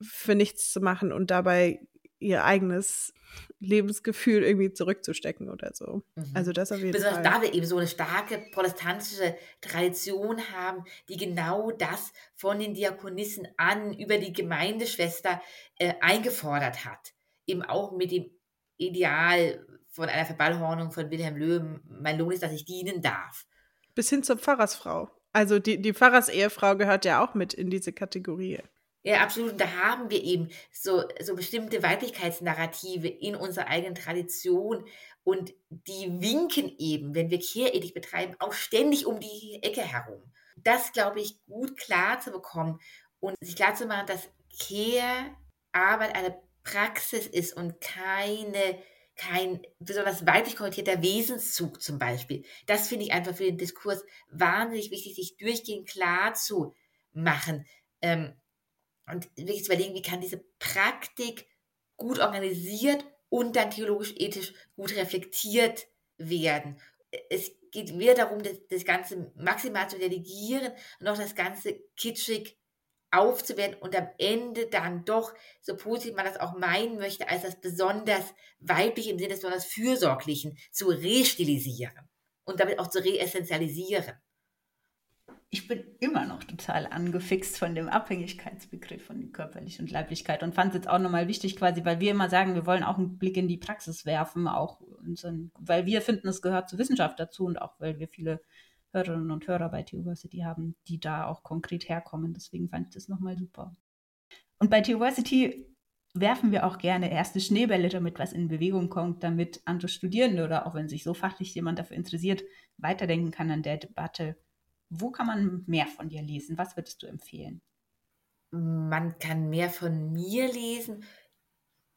für nichts zu machen und dabei ihr eigenes Lebensgefühl irgendwie zurückzustecken oder so. Mhm. Also das auf jeden Besonders Fall. da wir eben so eine starke protestantische Tradition haben, die genau das von den Diakonissen an über die Gemeindeschwester äh, eingefordert hat eben auch mit dem Ideal von einer Verballhornung von Wilhelm Löwen, mein Lohn ist, dass ich dienen darf. Bis hin zur Pfarrersfrau. Also die, die Pfarrersehefrau gehört ja auch mit in diese Kategorie. Ja, absolut. Und da haben wir eben so, so bestimmte Weiblichkeitsnarrative in unserer eigenen Tradition. Und die winken eben, wenn wir Kehrethik betreiben, auch ständig um die Ecke herum. Das, glaube ich, gut klar zu bekommen und sich klar zu machen, dass Care-Arbeit eine Praxis ist und keine, kein besonders weiblich konnotierter Wesenszug zum Beispiel. Das finde ich einfach für den Diskurs wahnsinnig wichtig, sich durchgehend klar zu machen. Ähm, und wirklich zu überlegen, wie kann diese Praktik gut organisiert und dann theologisch-ethisch gut reflektiert werden. Es geht weder darum, das, das Ganze maximal zu delegieren, noch das Ganze kitschig aufzuwerten und am Ende dann doch, so positiv man das auch meinen möchte, als das besonders weibliche im Sinne des besonders fürsorglichen zu restilisieren und damit auch zu reessentialisieren. Ich bin immer noch total angefixt von dem Abhängigkeitsbegriff von körperlich und Leiblichkeit und fand es jetzt auch nochmal wichtig quasi, weil wir immer sagen, wir wollen auch einen Blick in die Praxis werfen, auch unseren, weil wir finden, es gehört zur Wissenschaft dazu und auch weil wir viele Hörerinnen und Hörer bei Theoversity haben, die da auch konkret herkommen. Deswegen fand ich das nochmal super. Und bei Theoversity werfen wir auch gerne erste Schneebälle, damit was in Bewegung kommt, damit andere Studierende oder auch wenn sich so fachlich jemand dafür interessiert, weiterdenken kann an der Debatte. Wo kann man mehr von dir lesen? Was würdest du empfehlen? Man kann mehr von mir lesen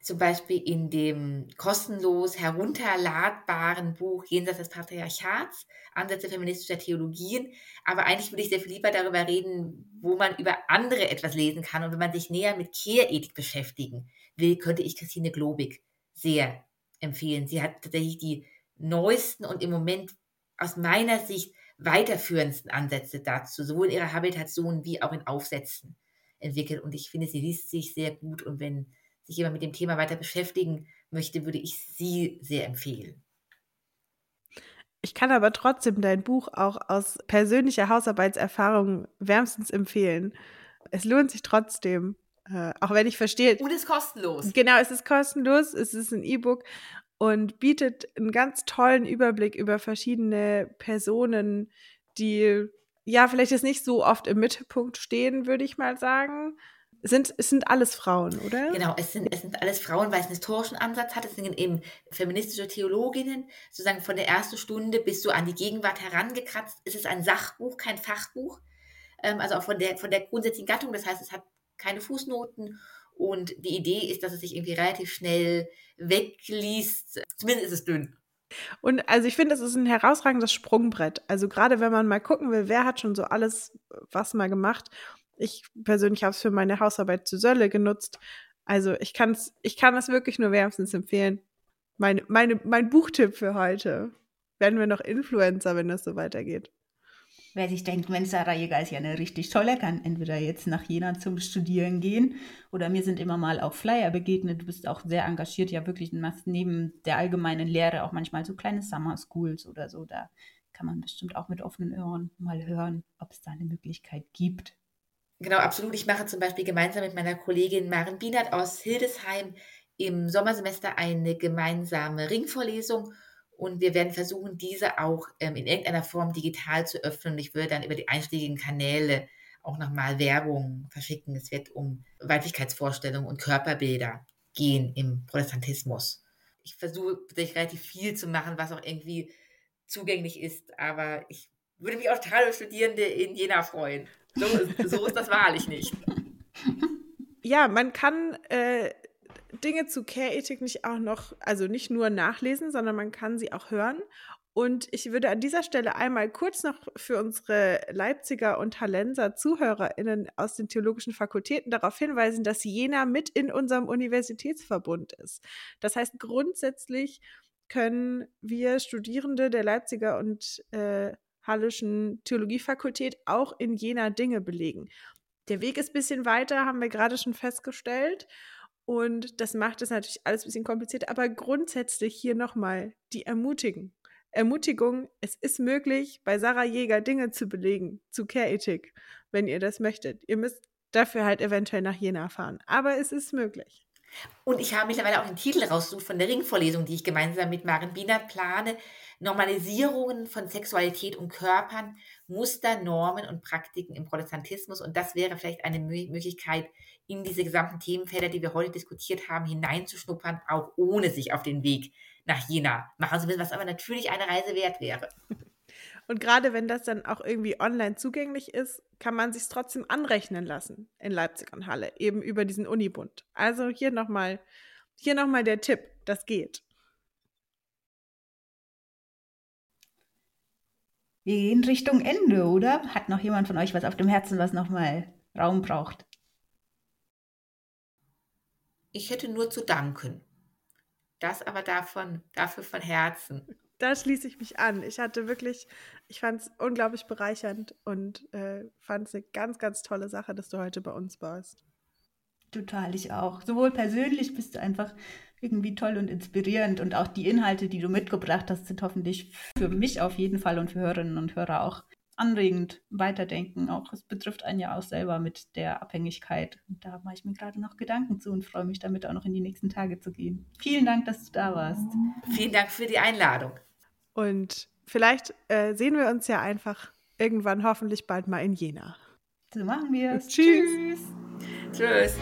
zum Beispiel in dem kostenlos herunterladbaren Buch Jenseits des Patriarchats, Ansätze feministischer Theologien. Aber eigentlich würde ich sehr viel lieber darüber reden, wo man über andere etwas lesen kann. Und wenn man sich näher mit Kehrethik beschäftigen will, könnte ich Christine Globig sehr empfehlen. Sie hat tatsächlich die neuesten und im Moment aus meiner Sicht weiterführendsten Ansätze dazu, sowohl in ihrer Habilitation wie auch in Aufsätzen entwickelt. Und ich finde, sie liest sich sehr gut. Und wenn sich jemand mit dem Thema weiter beschäftigen möchte, würde ich sie sehr empfehlen. Ich kann aber trotzdem dein Buch auch aus persönlicher Hausarbeitserfahrung wärmstens empfehlen. Es lohnt sich trotzdem, äh, auch wenn ich verstehe. Und es ist kostenlos. Genau, es ist kostenlos, es ist ein E-Book und bietet einen ganz tollen Überblick über verschiedene Personen, die ja vielleicht jetzt nicht so oft im Mittelpunkt stehen, würde ich mal sagen. Sind, es sind alles Frauen, oder? Genau, es sind, es sind alles Frauen, weil es einen historischen Ansatz hat. Es sind eben feministische Theologinnen, sozusagen von der ersten Stunde bis so an die Gegenwart herangekratzt. Es ist ein Sachbuch, kein Fachbuch. Ähm, also auch von der, von der grundsätzlichen Gattung. Das heißt, es hat keine Fußnoten. Und die Idee ist, dass es sich irgendwie relativ schnell wegliest. Zumindest ist es dünn. Und also ich finde, es ist ein herausragendes Sprungbrett. Also gerade wenn man mal gucken will, wer hat schon so alles was mal gemacht ich persönlich habe es für meine Hausarbeit zu Sölle genutzt. Also ich, kann's, ich kann es wirklich nur wärmstens empfehlen. Meine, meine, mein Buchtipp für heute. Werden wir noch Influencer, wenn das so weitergeht. Wer sich denkt, Mensch, Sarah Jäger ist ja eine richtig tolle, kann entweder jetzt nach Jena zum Studieren gehen oder mir sind immer mal auch Flyer begegnet. Du bist auch sehr engagiert, ja wirklich, machst neben der allgemeinen Lehre auch manchmal so kleine Summer Schools oder so. Da kann man bestimmt auch mit offenen Ohren mal hören, ob es da eine Möglichkeit gibt. Genau, absolut. Ich mache zum Beispiel gemeinsam mit meiner Kollegin Maren Bienert aus Hildesheim im Sommersemester eine gemeinsame Ringvorlesung und wir werden versuchen, diese auch ähm, in irgendeiner Form digital zu öffnen. Ich würde dann über die einschlägigen Kanäle auch nochmal Werbung verschicken. Es wird um Weiblichkeitsvorstellungen und Körperbilder gehen im Protestantismus. Ich versuche tatsächlich relativ viel zu machen, was auch irgendwie zugänglich ist, aber ich würde mich auch total Studierende in Jena freuen. So, so ist das wahrlich nicht. Ja, man kann äh, Dinge zu Care-Ethik nicht auch noch, also nicht nur nachlesen, sondern man kann sie auch hören. Und ich würde an dieser Stelle einmal kurz noch für unsere Leipziger und Hallenser ZuhörerInnen aus den theologischen Fakultäten darauf hinweisen, dass Jena mit in unserem Universitätsverbund ist. Das heißt, grundsätzlich können wir Studierende der Leipziger und äh, Hallischen Theologiefakultät auch in Jena Dinge belegen. Der Weg ist ein bisschen weiter, haben wir gerade schon festgestellt. Und das macht es natürlich alles ein bisschen kompliziert. Aber grundsätzlich hier nochmal die Ermutigung. Ermutigung, es ist möglich, bei Sarah Jäger Dinge zu belegen, zu Care-Ethik, wenn ihr das möchtet. Ihr müsst dafür halt eventuell nach Jena fahren. Aber es ist möglich. Und ich habe mittlerweile auch den Titel rausgesucht von der Ringvorlesung, die ich gemeinsam mit Maren Bienert plane. Normalisierungen von Sexualität und Körpern, Muster, Normen und Praktiken im Protestantismus. Und das wäre vielleicht eine Möglichkeit, in diese gesamten Themenfelder, die wir heute diskutiert haben, hineinzuschnuppern, auch ohne sich auf den Weg nach Jena machen zu müssen, was aber natürlich eine Reise wert wäre. Und gerade wenn das dann auch irgendwie online zugänglich ist, kann man sich trotzdem anrechnen lassen in Leipzig und Halle, eben über diesen Unibund. Also hier nochmal, hier nochmal der Tipp, das geht. Wir gehen Richtung Ende, oder? Hat noch jemand von euch was auf dem Herzen, was nochmal Raum braucht? Ich hätte nur zu danken. Das aber davon, dafür von Herzen. Da schließe ich mich an. Ich hatte wirklich, ich fand es unglaublich bereichernd und äh, fand es eine ganz, ganz tolle Sache, dass du heute bei uns warst. Total, ich auch. Sowohl persönlich bist du einfach irgendwie toll und inspirierend und auch die Inhalte, die du mitgebracht hast, sind hoffentlich für mich auf jeden Fall und für Hörerinnen und Hörer auch anregend weiterdenken. Auch es betrifft einen ja auch selber mit der Abhängigkeit. Und da mache ich mir gerade noch Gedanken zu und freue mich damit auch noch in die nächsten Tage zu gehen. Vielen Dank, dass du da warst. Vielen Dank für die Einladung. Und vielleicht äh, sehen wir uns ja einfach irgendwann hoffentlich bald mal in Jena. So machen wir es. Tschüss. Tschüss.